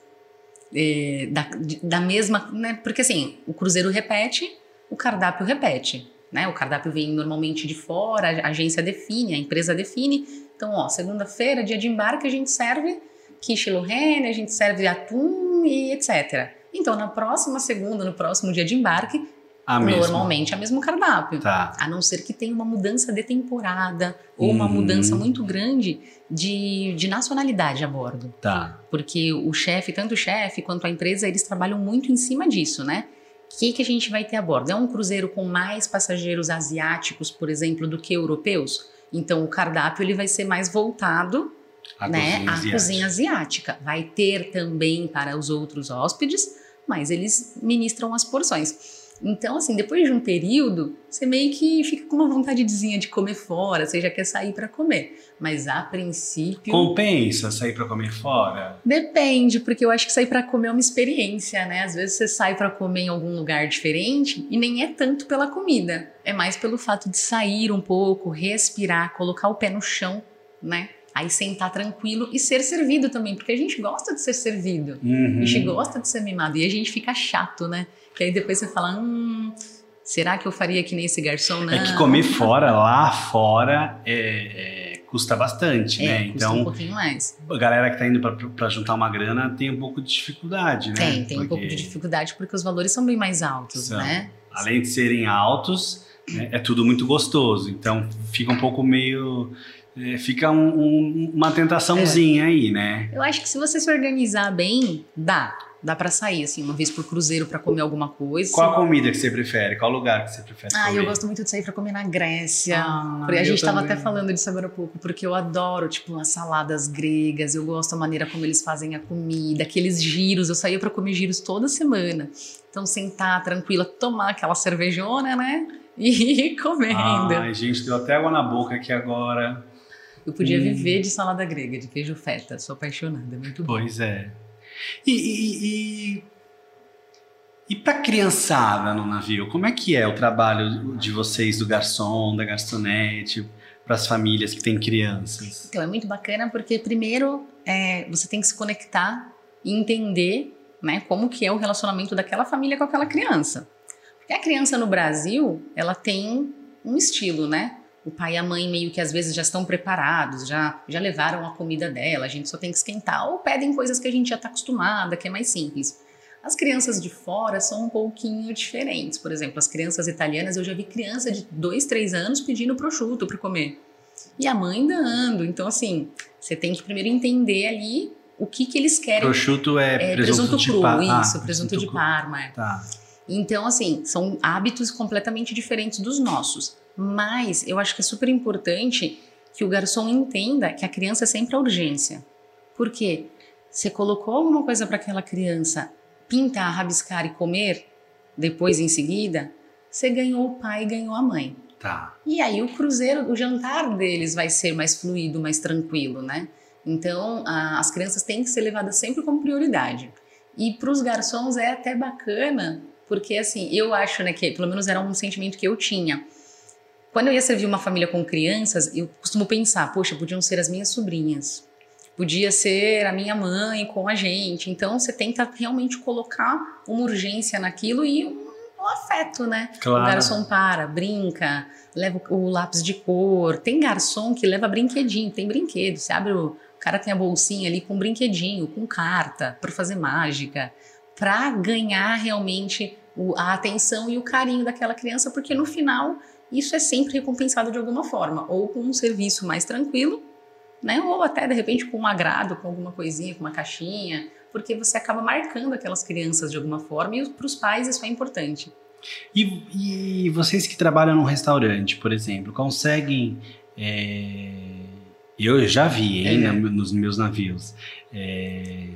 é, da, da mesma, né? Porque assim, o cruzeiro repete, o cardápio repete. Né? O cardápio vem normalmente de fora, a agência define, a empresa define. Então, ó, segunda-feira, dia de embarque, a gente serve quiche Lorraine, a gente serve atum e etc. Então, na próxima segunda, no próximo dia de embarque, a normalmente é o mesmo cardápio. Tá. A não ser que tenha uma mudança de temporada ou uhum. uma mudança muito grande de, de nacionalidade a bordo. Tá. Porque o chefe, tanto o chefe quanto a empresa, eles trabalham muito em cima disso, né? O que, que a gente vai ter a bordo? É um cruzeiro com mais passageiros asiáticos, por exemplo, do que europeus? Então o cardápio ele vai ser mais voltado a né, cozinha à asiática. cozinha asiática. Vai ter também para os outros hóspedes, mas eles ministram as porções. Então, assim, depois de um período, você meio que fica com uma vontadezinha de comer fora, você já quer sair para comer. Mas a princípio. Compensa sair para comer fora? Depende, porque eu acho que sair para comer é uma experiência, né? Às vezes você sai para comer em algum lugar diferente e nem é tanto pela comida, é mais pelo fato de sair um pouco, respirar, colocar o pé no chão, né? Aí sentar tranquilo e ser servido também, porque a gente gosta de ser servido, uhum. a gente gosta de ser mimado e a gente fica chato, né? Que aí depois você fala, hum, será que eu faria que nem esse garçom? Não. É que comer fora, lá fora, é, é, custa bastante, é, né? Custa então, um pouquinho mais. A galera que tá indo para juntar uma grana tem um pouco de dificuldade, né? Tem, tem porque... um pouco de dificuldade porque os valores são bem mais altos, são. né? Além de serem altos, né, é tudo muito gostoso. Então fica um pouco meio. É, fica um, um, uma tentaçãozinha é. aí, né? Eu acho que se você se organizar bem, dá dá para sair, assim, uma vez por cruzeiro para comer alguma coisa. Qual a comida que você prefere? Qual lugar que você prefere Ah, comer? eu gosto muito de sair para comer na Grécia. Ah, a gente estava até falando disso agora há pouco, porque eu adoro, tipo, as saladas gregas, eu gosto da maneira como eles fazem a comida, aqueles giros, eu saía para comer giros toda semana. Então, sentar tranquila, tomar aquela cervejona, né? E ir comendo. Ai, gente, deu até água na boca aqui agora. Eu podia hum. viver de salada grega, de queijo feta, sou apaixonada, é muito bom. Pois é. E, e, e, e para criançada no navio, como é que é o trabalho de vocês, do garçom, da garçonete, para as famílias que têm crianças? Então, é muito bacana porque, primeiro, é, você tem que se conectar e entender né, como que é o relacionamento daquela família com aquela criança. Porque a criança no Brasil, ela tem um estilo, né? O pai e a mãe meio que às vezes já estão preparados, já, já levaram a comida dela, a gente só tem que esquentar, ou pedem coisas que a gente já está acostumada, que é mais simples. As crianças de fora são um pouquinho diferentes. Por exemplo, as crianças italianas, eu já vi criança de 2, 3 anos pedindo prosciutto para comer. E a mãe dando. Então, assim, você tem que primeiro entender ali o que, que eles querem. Prosciutto é, é presunto, presunto cru, Parma. Isso, ah, presunto, presunto de Parma. É. Tá. Então, assim, são hábitos completamente diferentes dos nossos. Mas eu acho que é super importante que o garçom entenda que a criança é sempre a urgência. Por quê? Você colocou alguma coisa para aquela criança pintar, rabiscar e comer, depois em seguida, você ganhou o pai e ganhou a mãe. Tá. E aí o cruzeiro, o jantar deles vai ser mais fluido, mais tranquilo, né? Então, a, as crianças têm que ser levadas sempre como prioridade. E para os garçons é até bacana, porque assim, eu acho, né, que pelo menos era um sentimento que eu tinha. Quando eu ia servir uma família com crianças, eu costumo pensar, poxa, podiam ser as minhas sobrinhas, podia ser a minha mãe com a gente. Então, você tenta realmente colocar uma urgência naquilo e um, um afeto, né? Claro. O garçom para, brinca, leva o lápis de cor. Tem garçom que leva brinquedinho, tem brinquedo. Você abre o, o cara tem a bolsinha ali com brinquedinho, com carta, para fazer mágica, para ganhar realmente o, a atenção e o carinho daquela criança, porque no final isso é sempre recompensado de alguma forma, ou com um serviço mais tranquilo, né? Ou até de repente com um agrado, com alguma coisinha, com uma caixinha, porque você acaba marcando aquelas crianças de alguma forma e para os pais isso é importante. E, e vocês que trabalham num restaurante, por exemplo, conseguem. é, Eu já vi, hein, É. nos meus navios. é,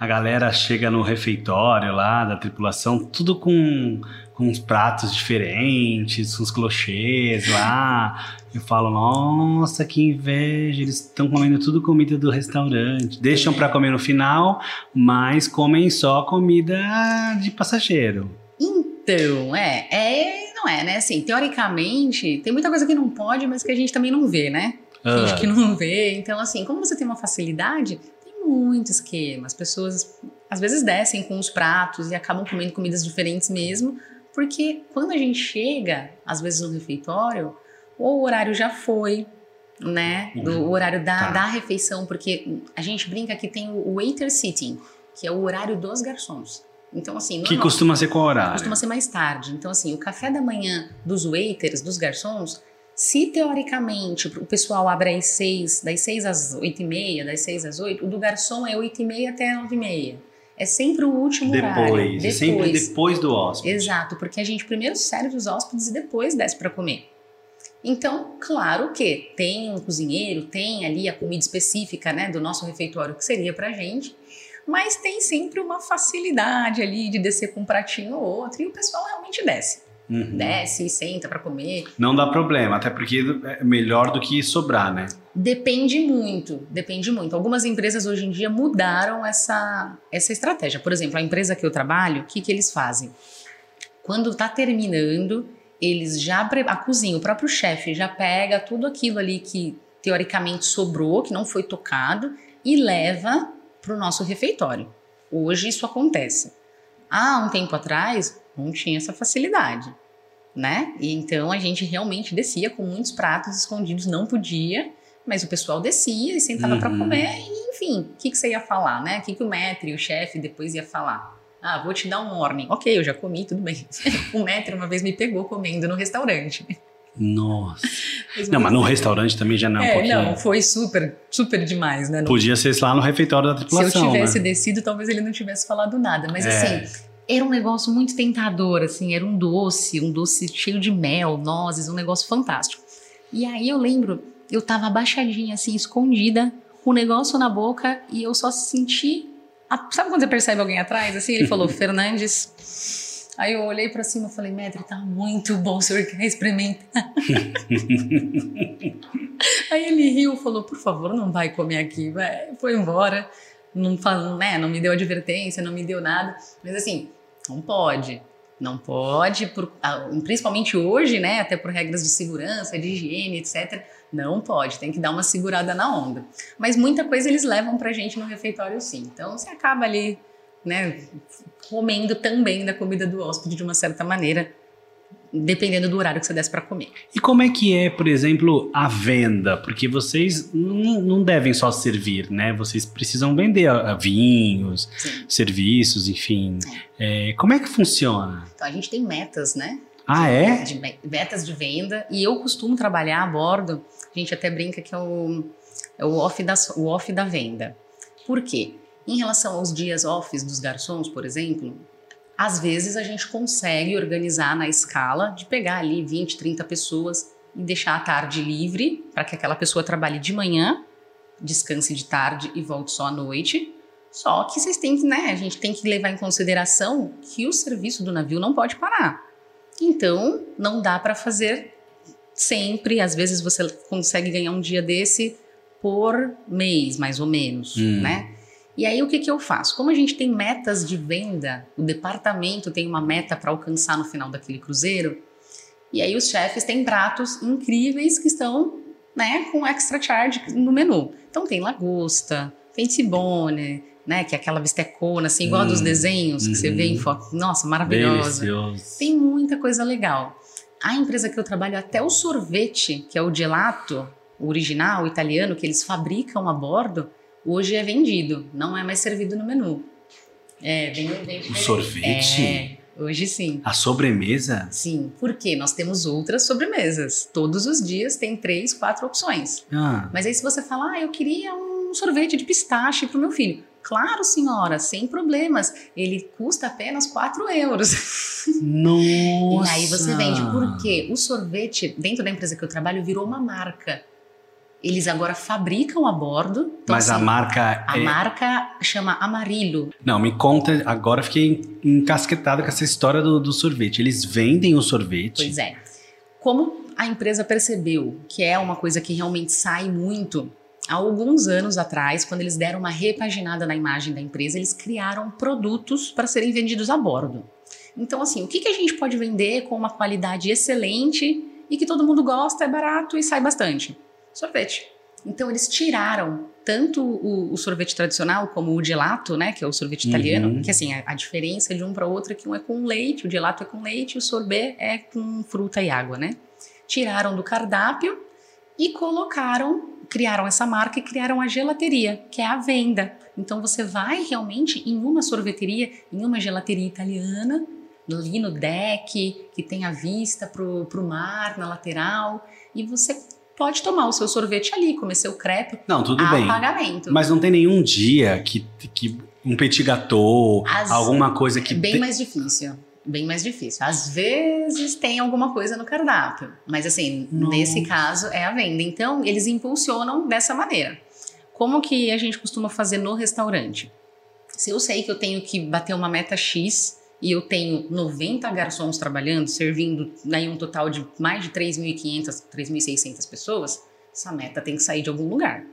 A galera chega no refeitório lá da tripulação, tudo com, com uns pratos diferentes, uns clochês lá. Eu falo, nossa, que inveja, eles estão comendo tudo comida do restaurante. Deixam para comer no final, mas comem só comida de passageiro. Então, é, é, não é, né? Assim, teoricamente, tem muita coisa que não pode, mas que a gente também não vê, né? Ah. Finge que não vê. Então, assim, como você tem uma facilidade, tem muito esquema. As pessoas às vezes descem com os pratos e acabam comendo comidas diferentes mesmo, porque quando a gente chega, às vezes no refeitório, o horário já foi, né? Do Uhum. o horário da, Tá. da refeição, porque a gente brinca que tem o waiter sitting, que é o horário dos garçons. Então, assim, Que costuma ser qual horário? Costuma ser mais tarde. Então, assim, o café da manhã dos waiters, dos garçons, se teoricamente o pessoal abre às seis, das seis às oito e meia, das seis às oito, o do garçom é oito e meia até nove e meia. É sempre o último horário. Depois, sempre depois do hóspede. Exato, porque a gente primeiro serve os hóspedes e depois desce para comer. Então, claro que tem um cozinheiro, tem ali a comida específica, né, do nosso refeitório que seria pra gente, mas tem sempre uma facilidade ali de descer com um pratinho ou outro e o pessoal realmente desce. Uhum. Desce e senta para comer. Não dá problema, até porque é melhor do que sobrar, né? Depende muito, depende muito. Algumas empresas hoje em dia mudaram essa, essa estratégia. Por exemplo, a empresa que eu trabalho, o que, que eles fazem? Quando tá terminando, eles já a cozinha, o próprio chefe já pega tudo aquilo ali que teoricamente sobrou, que não foi tocado, e leva para o nosso refeitório. Hoje isso acontece. Há um tempo atrás não tinha essa facilidade, né? E então a gente realmente descia com muitos pratos escondidos, não podia, mas o pessoal descia e sentava para Uhum. comer, e enfim, o que, que você ia falar, né? O que, que o maître, o chefe, depois ia falar? Ah, vou te dar um warning. Ok, eu já comi, tudo bem. o maître uma vez me pegou comendo no restaurante. Nossa. Não, mas no restaurante também já não é um pouquinho. não, foi super, super demais, né? No- Podia ser lá no refeitório da Se eu tripulação, tivesse né? descido, talvez ele não tivesse falado nada. Mas É. assim, era um negócio muito tentador, assim, era um doce, um doce cheio de mel, nozes, um negócio fantástico. E aí eu lembro, eu tava abaixadinha, assim, escondida, com o negócio na boca, e eu só senti. a- Sabe quando você percebe alguém atrás? Assim, ele falou, Fernandes. Aí eu olhei pra cima e falei, Mestre, tá muito bom, o senhor quer experimentar? Aí ele riu, falou, por favor, não vai comer aqui, vai. Foi embora, não falou, né, não me deu advertência, não me deu nada, mas assim, não pode, não pode, por- ah, principalmente hoje, né, até por regras de segurança, de higiene, etc, não pode, tem que dar uma segurada na onda. Mas muita coisa eles levam pra gente no refeitório sim, então você acaba ali, né, comendo também da comida do hóspede de uma certa maneira, dependendo do horário que você desce pra comer. E como é que é, por exemplo, a venda? Porque vocês não, devem só servir, né? Vocês precisam vender vinhos, Sim. serviços, enfim. É, como é que funciona? Então a gente tem metas, né? Ah, é? de me- metas de venda e eu costumo trabalhar a bordo. A gente até brinca que é o, é o, off, da, o off da venda. Por quê? Em relação aos dias offs dos garçons, por exemplo, às vezes a gente consegue organizar na escala de pegar ali 20, 30 pessoas e deixar a tarde livre para que aquela pessoa trabalhe de manhã, descanse de tarde e volte só à noite. Só que vocês têm que, né? A gente tem que levar em consideração que o serviço do navio não pode parar. Então, não dá para fazer sempre. Às vezes você consegue ganhar um dia desse por mês, mais ou menos, Hum. né? E aí o que, que eu faço? Como a gente tem metas de venda, o departamento tem uma meta para alcançar no final daquele cruzeiro, e aí os chefes têm pratos incríveis que estão né, com extra charge no menu. Então tem lagosta, tem cibone, né, que é aquela bistecona, assim, igual a dos Hum, desenhos que você vê em uhum. foto. Nossa, maravilhosa. Delicioso. Tem muita coisa legal. A empresa que eu trabalho, até o sorvete, que é o gelato, original, italiano, que eles fabricam a bordo, hoje é vendido, não é mais servido no menu. É, bem, bem O sorvete? É, hoje sim. A sobremesa? Sim, porque nós temos outras sobremesas. Todos os dias tem três, quatro opções. Ah, Mas aí se você falar, ah, eu queria um sorvete de pistache para o meu filho. Claro, senhora, sem problemas. Ele custa apenas 4 euros. nossa! E aí você vende. Por quê? O sorvete, dentro da empresa que eu trabalho, virou uma marca. Eles agora fabricam a bordo. Então, Mas a assim, marca a é... marca chama Amarillo. Não, me conta, agora fiquei encasquetado com essa história do, do sorvete. Eles vendem o sorvete. Pois é. Como a empresa percebeu que é uma coisa que realmente sai muito, há alguns anos atrás, quando eles deram uma repaginada na imagem da empresa, eles criaram produtos para serem vendidos a bordo. Então, assim, o que, que a gente pode vender com uma qualidade excelente e que todo mundo gosta, é barato e sai bastante? Sorvete. Então, eles tiraram tanto o, o sorvete tradicional como o gelato, né, que é o sorvete Uhum. italiano, que assim, a, a diferença de um para outro é que um é com leite, o gelato é com leite, o sorbet é com fruta e água, né? Tiraram do cardápio e colocaram, criaram essa marca e criaram a gelateria, que é a venda. Então você vai realmente em uma sorveteria, em uma gelateria italiana, ali no deck, que tem a vista pro, pro mar, na lateral, e você pode tomar o seu sorvete ali, comer seu crepe Não, tudo a bem. pagamento. Mas não tem nenhum dia que, que um petit gâteau, As- alguma coisa que É bem te- mais difícil. Bem mais difícil. Às vezes tem alguma coisa no cardápio, mas assim, Nossa. nesse caso é a venda. Então, eles impulsionam dessa maneira. Como que a gente costuma fazer no restaurante? Se eu sei que eu tenho que bater uma meta X e eu tenho 90 garçons trabalhando, servindo daí um total de mais de 3.500, 3.600 pessoas, essa meta tem que sair de algum lugar.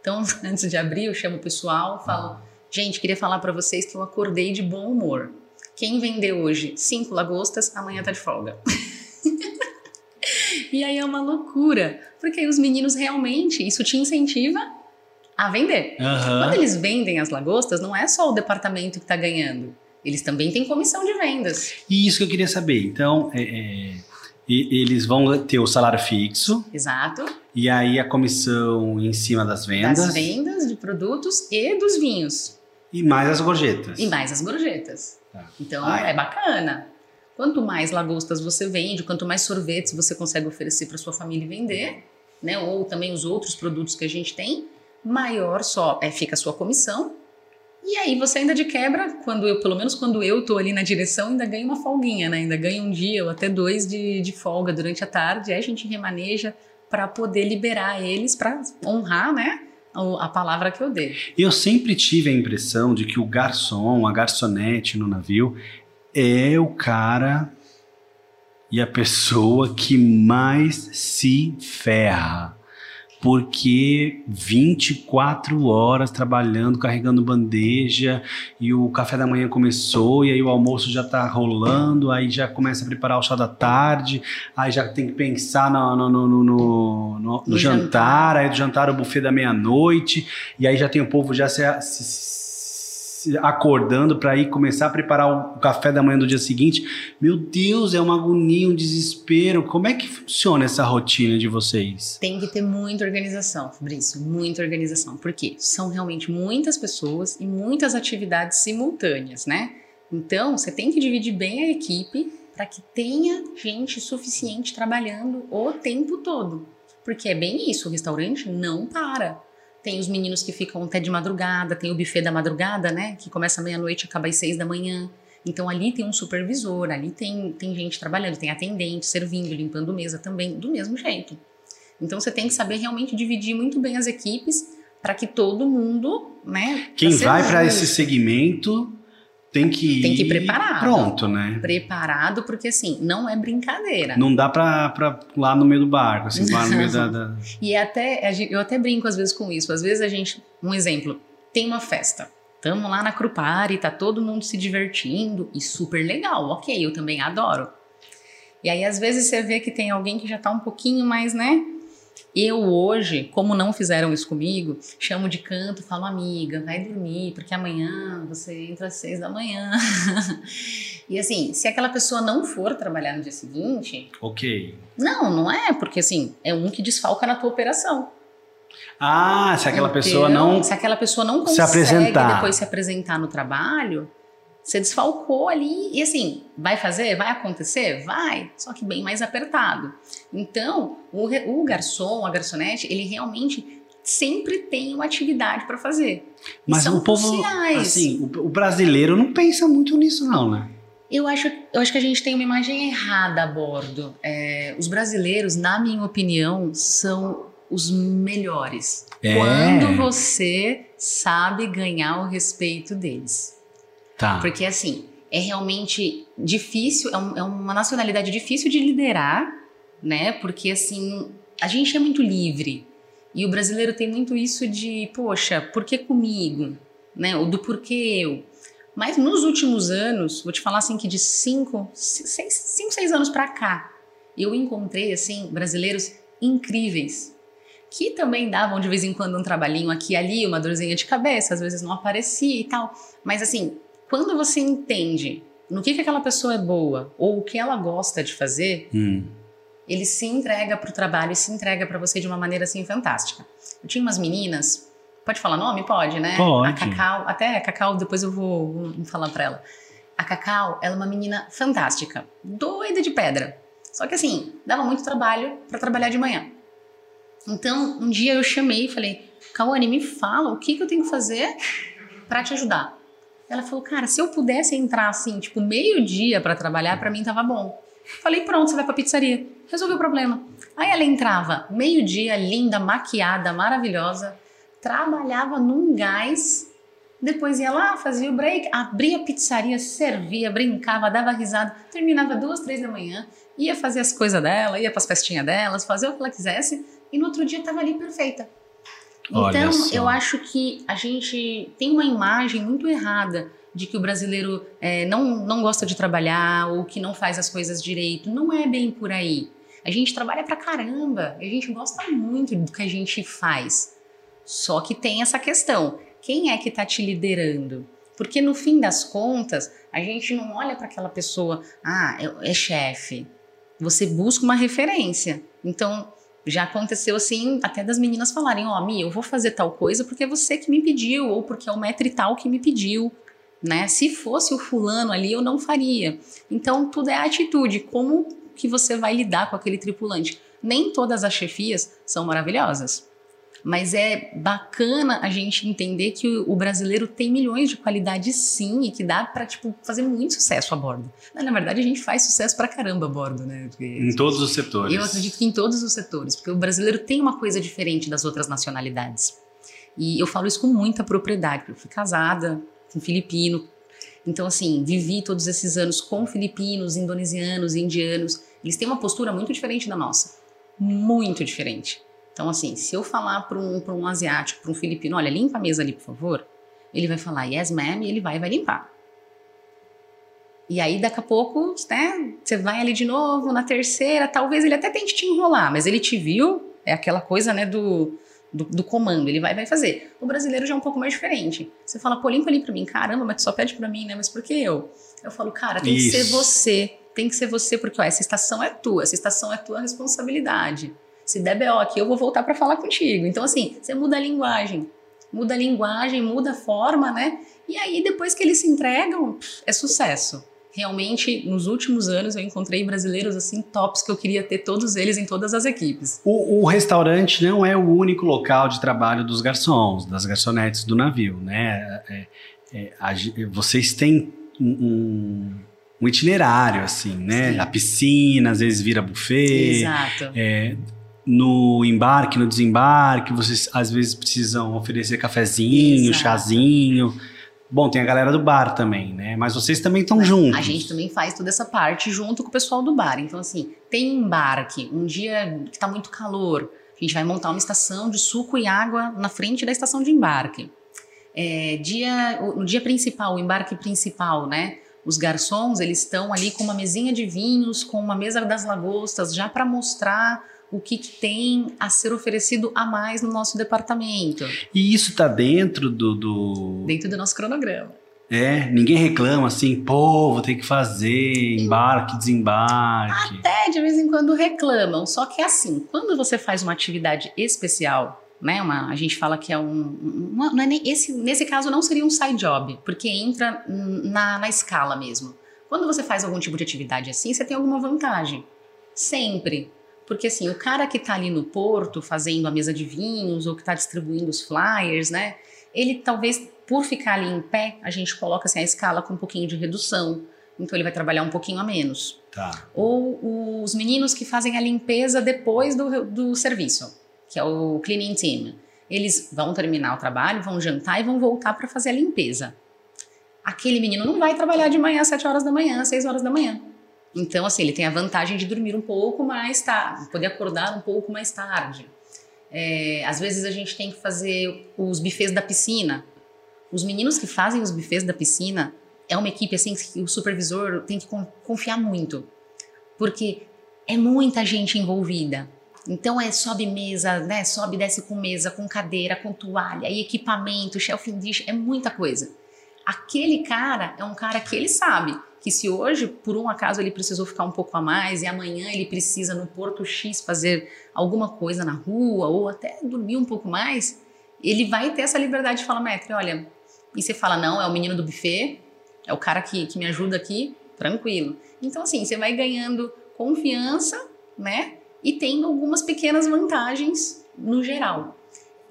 Então, antes de abrir, eu chamo o pessoal, falo: gente, queria falar para vocês que eu acordei de bom humor. Quem vendeu hoje cinco lagostas, amanhã tá de folga. e aí é uma loucura, porque aí os meninos realmente, isso te incentiva a vender. Aham. Quando eles vendem as lagostas, não é só o departamento que está ganhando. Eles também têm comissão de vendas. E isso que eu queria saber. Então, é, é, eles vão ter o salário fixo Exato. e aí a comissão em cima das vendas Das vendas de produtos e dos vinhos. e mais as gorjetas. E mais as gorjetas. Tá. Então Ah, é. é bacana. Quanto mais lagostas você vende, quanto mais sorvetes você consegue oferecer para sua família e vender, né? Ou também os outros produtos que a gente tem, maior só é, fica a sua comissão. E aí você ainda de quebra, quando eu, pelo menos quando eu tô ali na direção, ainda ganho uma folguinha, né? Ainda ganho um dia ou até dois de, de folga durante a tarde. Aí a gente remaneja para poder liberar eles, para honrar, né? A palavra que eu dei. Eu sempre tive a impressão de que o garçom, a garçonete no navio, é o cara e a pessoa que mais se ferra. Porque 24 horas trabalhando, carregando bandeja, e o café da manhã começou, e aí o almoço já tá rolando, aí já começa a preparar o chá da tarde, aí já tem que pensar no, no, no, no- no- jantar, aí do jantar o buffet da meia-noite, e aí já tem o povo já se- se acordando para ir começar a preparar o café da manhã do dia seguinte. Meu Deus, é uma agonia, um desespero. Como é que funciona essa rotina de vocês? Tem que ter muita organização, Fabrício, muita organização. Por quê? São realmente muitas pessoas e muitas atividades simultâneas, né? Então, você tem que dividir bem a equipe para que tenha gente suficiente trabalhando o tempo todo. Porque é bem isso, o restaurante não para. Tem os meninos que ficam até de madrugada, tem o buffet da madrugada, né? Que começa meia-noite e acaba às seis da manhã. Então ali tem um supervisor, ali tem, tem gente trabalhando, tem atendente, servindo, limpando mesa também, do mesmo jeito. Então você tem que saber realmente dividir muito bem as equipes para que todo mundo, né? Quem vai para esse segmento tem que tem que ir preparado. Pronto, né? Preparado, porque assim, não é brincadeira. Não dá pra, pra pular no meio do barco, assim, lá no meio da, da, E é até, eu até brinco às vezes com isso. Às vezes a gente, um exemplo, tem uma festa. Tamo lá na Crupari, tá todo mundo se divertindo e super legal. Ok, eu também adoro. E aí, às vezes, você vê que tem alguém que já tá um pouquinho mais, né? Eu hoje, como não fizeram isso comigo, chamo de canto, falo, amiga, vai dormir, porque amanhã você entra às seis da manhã. e assim, se aquela pessoa não for trabalhar no dia seguinte. Ok. Não, não é, porque assim, é um que desfalca na tua operação. Ah, se aquela Entendeu? pessoa não. Se aquela pessoa não consegue se apresentar. depois se apresentar no trabalho, você desfalcou ali e assim, vai fazer? Vai acontecer? Vai, só que bem mais apertado. Então, o, o garçom, a garçonete, ele realmente sempre tem uma atividade para fazer. Mas o povo, assim, o, o, brasileiro não pensa muito nisso não, né? Eu acho, eu acho que a gente tem uma imagem errada a bordo. É, os brasileiros, na minha opinião, são os melhores. É. Quando você sabe ganhar o respeito deles. Tá. Porque assim, é realmente difícil, é, um, é uma nacionalidade difícil de liderar, né? Porque assim, a gente é muito livre. E o brasileiro tem muito isso de, poxa, por que comigo? Né? O do porquê eu. Mas nos últimos anos, vou te falar assim que de cinco, seis, cinco, seis anos para cá, eu encontrei assim brasileiros incríveis que também davam de vez em quando um trabalhinho aqui e ali, uma dorzinha de cabeça, às vezes não aparecia e tal. Mas assim, quando você entende no que, que aquela pessoa é boa ou o que ela gosta de fazer, hum. ele se entrega para o trabalho e se entrega para você de uma maneira assim fantástica. Eu tinha umas meninas, pode falar nome? Pode, né? Pode. A Cacau, até a Cacau, depois eu vou, vou falar para ela. A Cacau, ela é uma menina fantástica, doida de pedra. Só que assim, dava muito trabalho para trabalhar de manhã. Então, um dia eu chamei e falei: Cauane, me fala o que, que eu tenho que fazer para te ajudar. Ela falou, cara, se eu pudesse entrar assim, tipo, meio-dia para trabalhar, para mim tava bom. Falei, pronto, você vai pra pizzaria. Resolveu o problema. Aí ela entrava meio-dia, linda, maquiada, maravilhosa, trabalhava num gás, depois ia lá, fazia o break, abria a pizzaria, servia, brincava, dava risada, terminava duas, três da manhã, ia fazer as coisas dela, ia pras festinhas delas, fazer o que ela quisesse, e no outro dia tava ali perfeita. Então, eu acho que a gente tem uma imagem muito errada de que o brasileiro é, não, não gosta de trabalhar ou que não faz as coisas direito. Não é bem por aí. A gente trabalha pra caramba, a gente gosta muito do que a gente faz. Só que tem essa questão: quem é que está te liderando? Porque no fim das contas, a gente não olha para aquela pessoa, ah, é, é chefe. Você busca uma referência. Então, já aconteceu assim, até das meninas falarem: Ó, oh, Mi, eu vou fazer tal coisa porque é você que me pediu, ou porque é o metro e tal que me pediu. Né? Se fosse o fulano ali, eu não faria. Então, tudo é atitude, como que você vai lidar com aquele tripulante. Nem todas as chefias são maravilhosas. Mas é bacana a gente entender que o, brasileiro tem milhões de qualidades sim e que dá para tipo, fazer muito sucesso a bordo. Na verdade, a gente faz sucesso pra caramba a bordo, né? Porque, em todos os setores. Eu acredito que em todos os setores, porque o brasileiro tem uma coisa diferente das outras nacionalidades. E eu falo isso com muita propriedade, porque eu fui casada com um filipino. Então, assim, vivi todos esses anos com filipinos, indonesianos, indianos. Eles têm uma postura muito diferente da nossa. Muito diferente. Então, assim, se eu falar para um, um asiático, para um filipino, olha, limpa a mesa ali, por favor, ele vai falar yes, ma'am, e ele vai vai limpar. E aí, daqui a pouco, né, você vai ali de novo, na terceira, talvez ele até tente te enrolar, mas ele te viu, é aquela coisa, né, do, do, do comando, ele vai vai fazer. O brasileiro já é um pouco mais diferente. Você fala, pô, limpa ali pra mim, caramba, mas tu só pede pra mim, né, mas por que eu? Eu falo, cara, tem Isso. que ser você, tem que ser você, porque ó, essa estação é tua, essa estação é tua responsabilidade. Se der BO aqui, eu vou voltar para falar contigo. Então, assim, você muda a linguagem. Muda a linguagem, muda a forma, né? E aí, depois que eles se entregam, é sucesso. Realmente, nos últimos anos, eu encontrei brasileiros assim tops que eu queria ter todos eles em todas as equipes. O, o restaurante não é o único local de trabalho dos garçons, das garçonetes do navio, né? É, é, a, vocês têm um, um itinerário, assim, né? Sim. A piscina, às vezes vira buffet. Exato. É, no embarque, no desembarque, vocês às vezes precisam oferecer cafezinho, Exato. chazinho. Bom, tem a galera do bar também, né? Mas vocês também estão juntos. A gente também faz toda essa parte junto com o pessoal do bar. Então, assim, tem embarque, um dia que tá muito calor, a gente vai montar uma estação de suco e água na frente da estação de embarque. É, dia, o- no dia principal, o embarque principal, né? Os garçons, eles estão ali com uma mesinha de vinhos, com uma mesa das lagostas, já para mostrar o que, tem a ser oferecido a mais no nosso departamento, E isso tá dentro do, do- dentro do nosso cronograma. É, ninguém reclama assim, pô, vou ter que fazer embarque, desembarque. Até de vez em quando reclamam, só que é assim, quando você faz uma atividade especial, né, uma, a gente fala que é um, um- uma- não é nem, esse, nesse caso não seria um side job, porque entra na, na escala mesmo. Quando você faz algum tipo de atividade assim, você tem alguma vantagem, sempre. Porque assim, o cara que tá ali no porto fazendo a mesa de vinhos ou que tá distribuindo os flyers, né, ele talvez por ficar ali em pé, a gente coloca assim a escala com um pouquinho de redução. Então ele vai trabalhar um pouquinho a menos Tá. ou os meninos que fazem a limpeza depois do, do serviço, que é o cleaning team. Eles vão terminar o trabalho, vão jantar e vão voltar para fazer a limpeza. Aquele menino não vai trabalhar de manhã às 7 horas da manhã, às 6 horas da manhã. Então, assim, ele tem a vantagem de dormir um pouco mais tarde, poder acordar um pouco mais tarde. É, às vezes a gente tem que fazer os bufês da piscina. Os meninos que fazem os bufês da piscina é uma equipe assim que o supervisor tem que con- confiar muito, porque é muita gente envolvida. Então é sobe mesa, né? Sobe desce com mesa, com cadeira, com toalha, e equipamento, shelf dish, é muita coisa. Aquele cara é um cara que ele sabe que se hoje, por um acaso, ele precisou ficar um pouco a mais e amanhã ele precisa no Porto X fazer alguma coisa na rua ou até dormir um pouco mais, ele vai ter essa liberdade de falar, mestre, olha, e você fala, não, é o menino do buffet, é o cara que, que me ajuda aqui, tranquilo. Então, assim, você vai ganhando confiança, né? E tendo algumas pequenas vantagens no geral.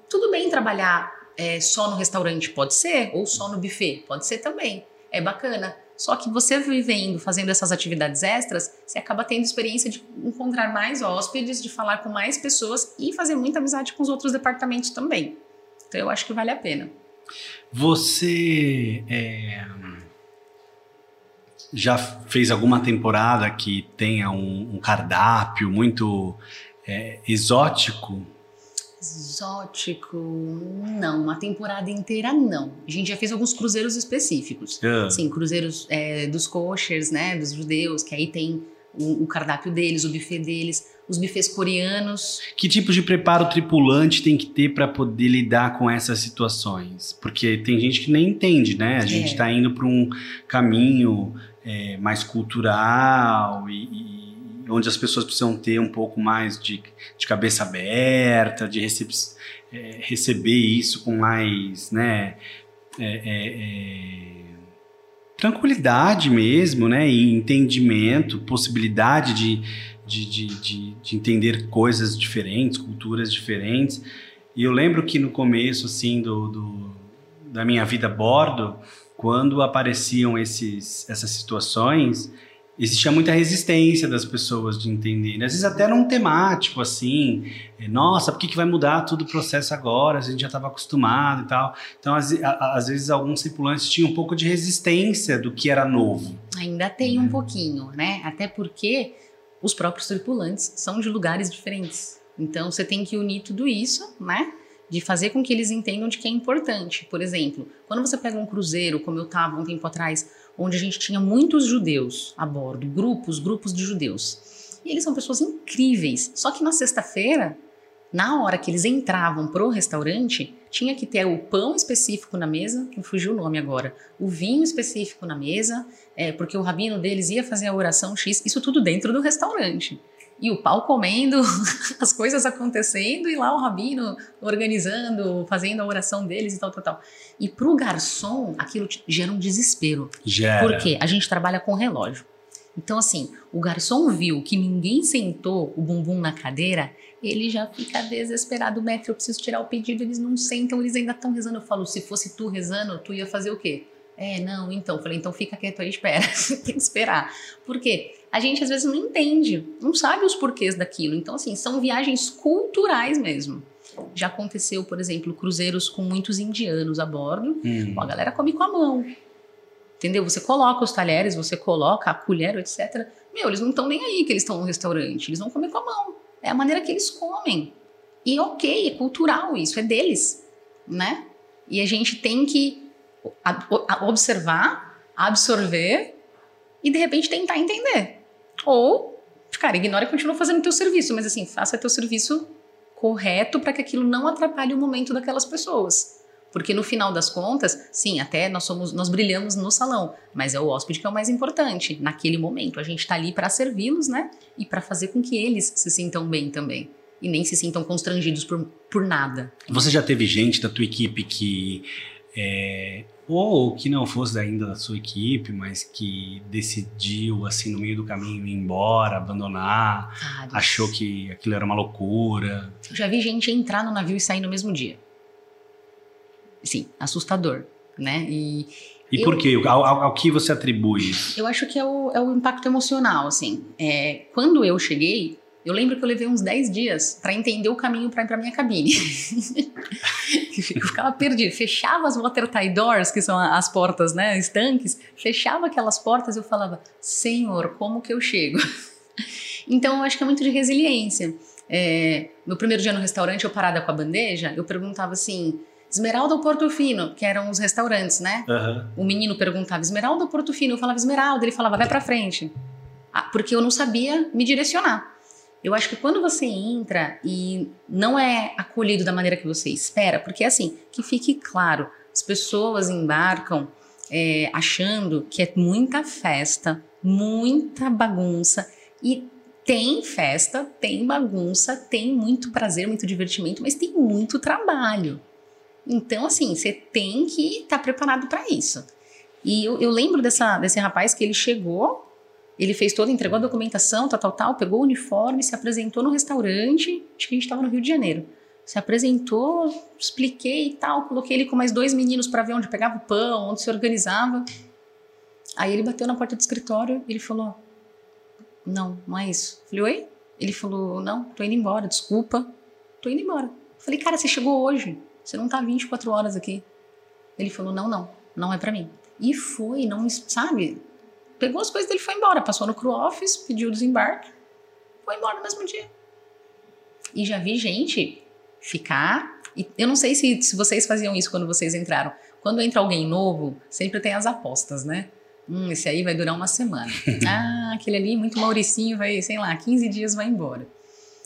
Tudo bem trabalhar é, só no restaurante, pode ser, ou só no buffet, pode ser também. É bacana. Só que você vivendo, fazendo essas atividades extras, você acaba tendo experiência de encontrar mais hóspedes, de falar com mais pessoas e fazer muita amizade com os outros departamentos também. Então eu acho que vale a pena. Você é, já fez alguma temporada que tenha um, um cardápio muito é, exótico? Exótico, não. Uma temporada inteira, não. A gente já fez alguns cruzeiros específicos. Ah, Sim, cruzeiros é, dos koshers, né, dos judeus, que aí tem o, o cardápio deles, o buffet deles, os buffets coreanos. Que tipo de preparo tripulante tem que ter para poder lidar com essas situações? Porque tem gente que nem entende, né? A gente É. está indo para um caminho é, mais cultural e, e onde as pessoas precisam ter um pouco mais de, de cabeça aberta, de é, receber isso com mais, né? é, é, é, tranquilidade mesmo, né? E entendimento, possibilidade de, de, de, de, de entender coisas diferentes, culturas diferentes. E eu lembro que no começo, assim, do, do- da minha vida a bordo, quando apareciam esses, essas situações, existia muita resistência das pessoas de entender. Às vezes até num temático, assim, é, nossa, por que, que vai mudar todo o processo agora? A gente já estava acostumado e tal. Então, às, às vezes, alguns tripulantes tinham um pouco de resistência do que era novo. Ainda tem um pouquinho, né? Até porque os próprios tripulantes são de lugares diferentes. Então você tem que unir tudo isso, né? De fazer com que eles entendam de que é importante. Por exemplo, quando você pega um cruzeiro, como eu estava um tempo atrás, onde a gente tinha muitos judeus a bordo, grupos, grupos de judeus. E eles são pessoas incríveis. Só que na sexta-feira, na hora que eles entravam pro restaurante, tinha que ter o pão específico na mesa, que fugiu o nome agora, o vinho específico na mesa, é, porque o rabino deles ia fazer a oração X, isso tudo dentro do restaurante. E o pau comendo, as coisas acontecendo, e lá o rabino organizando, fazendo a oração deles e tal, tal, tal. E pro garçom, aquilo gera um desespero. Gera. Por quê? A gente trabalha com relógio. Então, assim, o garçom viu que ninguém sentou o bumbum na cadeira, ele já fica desesperado. Mestre, eu preciso tirar o pedido, eles não sentam, eles ainda estão rezando. Eu falo, se fosse tu rezando, tu ia fazer o quê? É, não, então. Falei, então fica quieto aí, espera. Tem que esperar. Por quê? A gente às vezes não entende, não sabe os porquês daquilo. Então, assim, são viagens culturais mesmo. Já aconteceu, por exemplo, cruzeiros com muitos indianos a bordo. Hum. A galera come com a mão. Entendeu? Você coloca os talheres, você coloca a colher, etc. Meu, eles não estão nem aí que eles estão no restaurante. Eles vão comer com a mão. É a maneira que eles comem. E ok, é cultural isso, é deles, né? E a gente tem que observar, absorver e de repente tentar entender. Ou, cara, ignora e continua fazendo teu serviço, mas assim, faça teu serviço correto para que aquilo não atrapalhe o momento daquelas pessoas. Porque no final das contas, sim, até nós somos, nós brilhamos no salão, mas é o hóspede que é o mais importante naquele momento. A gente está ali para servi-los, né? E para fazer com que eles se sintam bem também e nem se sintam constrangidos por, por nada. Você já teve gente da tua equipe que é, ou que não fosse ainda da sua equipe, mas que decidiu, assim, no meio do caminho ir embora, abandonar, Vários. achou que aquilo era uma loucura. Eu já vi gente entrar no navio e sair no mesmo dia. Sim, assustador, né? E, E Eu- por quê? Ao, ao- ao que você atribui isso? Eu acho que é o, é o impacto emocional, assim. É, quando eu cheguei, eu lembro que eu levei uns 10 dias para entender o caminho para ir para minha cabine. eu ficava perdida. Fechava as watertight doors, que são as portas, né, estanques. Fechava aquelas portas e eu falava, Senhor, como que eu chego? então, eu acho que é muito de resiliência. É, meu primeiro dia no restaurante, eu parada com a bandeja, eu perguntava assim... Esmeralda ou Portofino, que eram os restaurantes, né? Aham. O menino perguntava Esmeralda ou Portofino? Eu falava Esmeralda, ele falava vai pra frente. Ah, porque eu não sabia me direcionar. Eu acho que quando você entra e não é acolhido da maneira que você espera, porque assim, que fique claro, as pessoas embarcam é, achando que é muita festa, muita bagunça e tem festa, tem bagunça, tem muito prazer, muito divertimento, mas tem muito trabalho. Então, assim, você tem que estar preparado para isso. E eu, eu lembro dessa, desse rapaz que ele chegou, ele fez toda, entregou a documentação, tal, tal, tal, pegou o uniforme, se apresentou no restaurante, acho que a gente estava no Rio de Janeiro. Se apresentou, expliquei e tal, coloquei ele com mais dois meninos para ver onde pegava o pão, onde se organizava. Aí ele bateu na porta do escritório e ele falou: Não, não é isso. Falei, oi? Ele falou: Não, tô indo embora, desculpa, tô indo embora. Falei, cara, você chegou hoje, você não tá 24 horas aqui. Ele falou: Não, não, não é para mim. E foi, não, sabe? Pegou as coisas dele e foi embora. Passou no crew office, pediu o desembarque, foi embora no mesmo dia. E já vi gente ficar. E eu não sei se, se vocês faziam isso quando vocês entraram. Quando entra alguém novo, sempre tem as apostas, né? Hum, esse aí vai durar uma semana. ah, aquele ali, muito Mauricinho, vai, sei lá, 15 dias vai embora.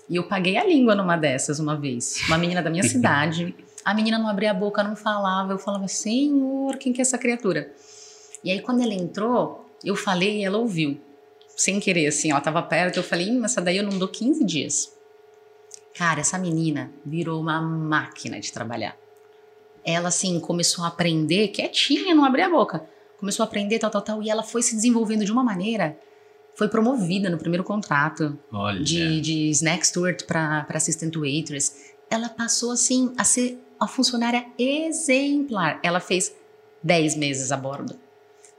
E eu paguei a língua numa dessas uma vez. Uma menina da minha cidade. A menina não abria a boca, não falava. Eu falava, Senhor, quem que é essa criatura? E aí, quando ela entrou, eu falei e ela ouviu. Sem querer, assim, ela tava perto. Eu falei, hum, essa daí eu não dou 15 dias. Cara, essa menina virou uma máquina de trabalhar. Ela, assim, começou a aprender, quietinha, não abria a boca. Começou a aprender, tal, tal, tal. E ela foi se desenvolvendo de uma maneira. Foi promovida no primeiro contrato Olha. de, de snack steward para assistant waitress. Ela passou assim a ser a funcionária exemplar. Ela fez 10 meses a bordo.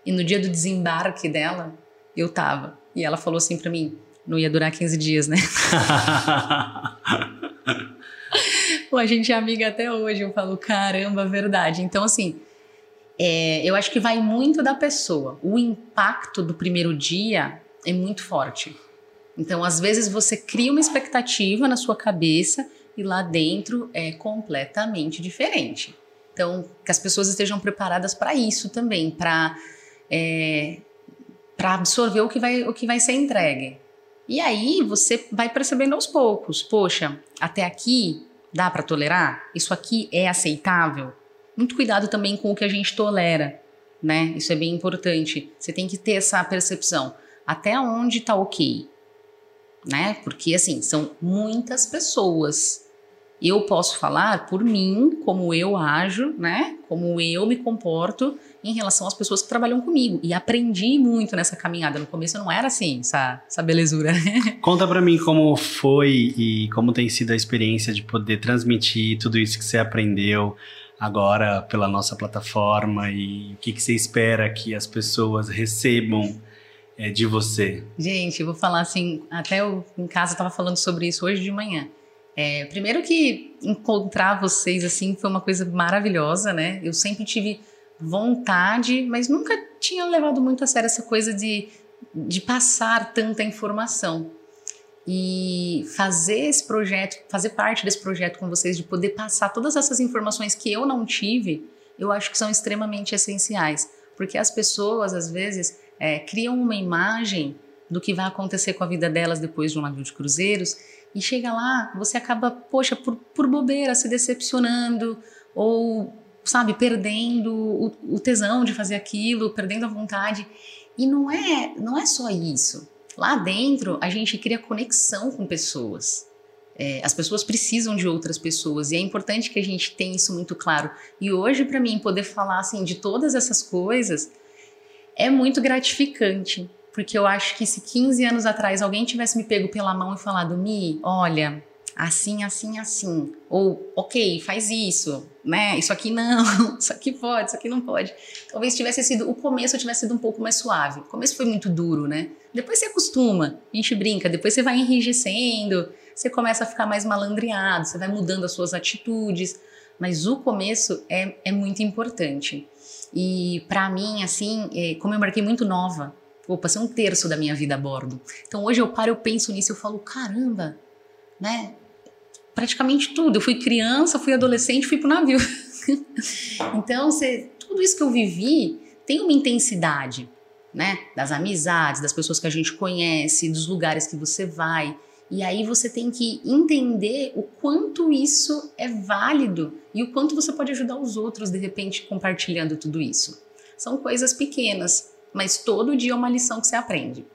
E no dia do desembarque dela, eu tava. E ela falou assim para mim, não ia durar 15 dias, né? Pô, a gente é amiga até hoje. Eu falo, caramba, verdade. Então, assim, é, eu acho que vai muito da pessoa. O impacto do primeiro dia é muito forte. Então, às vezes, você cria uma expectativa na sua cabeça e lá dentro é completamente diferente. Então, que as pessoas estejam preparadas para isso também, para é, para absorver o que, vai, o que vai ser entregue. E aí você vai percebendo aos poucos, poxa, até aqui dá para tolerar? Isso aqui é aceitável? Muito cuidado também com o que a gente tolera, né? Isso é bem importante. Você tem que ter essa percepção. Até onde tá ok, né? Porque assim, são muitas pessoas. Eu posso falar por mim, como eu ajo, né? Como eu me comporto em relação às pessoas que trabalham comigo. E aprendi muito nessa caminhada. No começo não era assim, essa, essa belezura. né? Conta pra mim como foi e como tem sido a experiência de poder transmitir tudo isso que você aprendeu agora pela nossa plataforma e o que, que você espera que as pessoas recebam é, de você? Gente, eu vou falar assim, até eu em casa estava falando sobre isso hoje de manhã. É, primeiro que encontrar vocês assim foi uma coisa maravilhosa, né? Eu sempre tive vontade, mas nunca tinha levado muito a sério essa coisa de, de passar tanta informação. E fazer esse projeto, fazer parte desse projeto com vocês, de poder passar todas essas informações que eu não tive, eu acho que são extremamente essenciais. Porque as pessoas, às vezes, é, criam uma imagem do que vai acontecer com a vida delas depois de um navio de cruzeiros e chega lá, você acaba, poxa, por, por bobeira, se decepcionando ou, sabe, perdendo o, o tesão de fazer aquilo, perdendo a vontade. E não é, não é só isso. Lá dentro, a gente cria conexão com pessoas. É, as pessoas precisam de outras pessoas e é importante que a gente tenha isso muito claro. E hoje, para mim, poder falar assim de todas essas coisas é muito gratificante, porque eu acho que se 15 anos atrás alguém tivesse me pego pela mão e falado, Mi, olha, assim, assim, assim. Ou, ok, faz isso, né? Isso aqui não, isso aqui pode, isso aqui não pode. Talvez tivesse sido, o começo tivesse sido um pouco mais suave. O começo foi muito duro, né? Depois você acostuma, a gente brinca, depois você vai enrijecendo, você começa a ficar mais malandreado, você vai mudando as suas atitudes. Mas o começo é, é muito importante. E para mim, assim, é, como eu marquei muito nova, vou passei um terço da minha vida a bordo. Então hoje eu paro, eu penso nisso, eu falo, caramba, né? Praticamente tudo. Eu fui criança, fui adolescente, fui pro navio. então, você, tudo isso que eu vivi tem uma intensidade, né? Das amizades, das pessoas que a gente conhece, dos lugares que você vai. E aí você tem que entender o quanto isso é válido e o quanto você pode ajudar os outros de repente compartilhando tudo isso. São coisas pequenas, mas todo dia é uma lição que você aprende.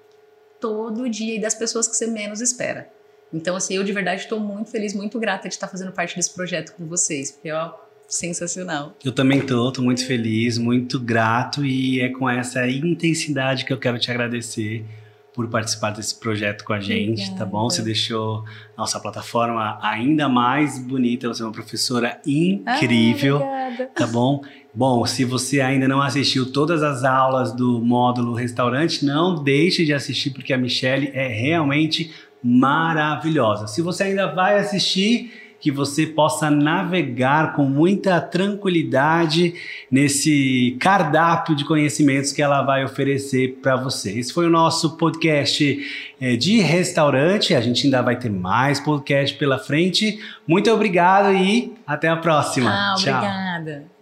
Todo dia e das pessoas que você menos espera. Então, assim, eu de verdade estou muito feliz, muito grata de estar fazendo parte desse projeto com vocês, porque ó, sensacional. Eu também estou, estou muito feliz, muito grato e é com essa intensidade que eu quero te agradecer por participar desse projeto com a gente, Obrigada. tá bom? Você deixou nossa plataforma ainda mais bonita, você é uma professora incrível, ah, tá bom? Bom, se você ainda não assistiu todas as aulas do módulo restaurante, não deixe de assistir porque a Michelle é realmente maravilhosa. Se você ainda vai assistir, que você possa navegar com muita tranquilidade nesse cardápio de conhecimentos que ela vai oferecer para você. Esse foi o nosso podcast é, de restaurante. A gente ainda vai ter mais podcast pela frente. Muito obrigado e até a próxima. Ah, Tchau. Obrigada.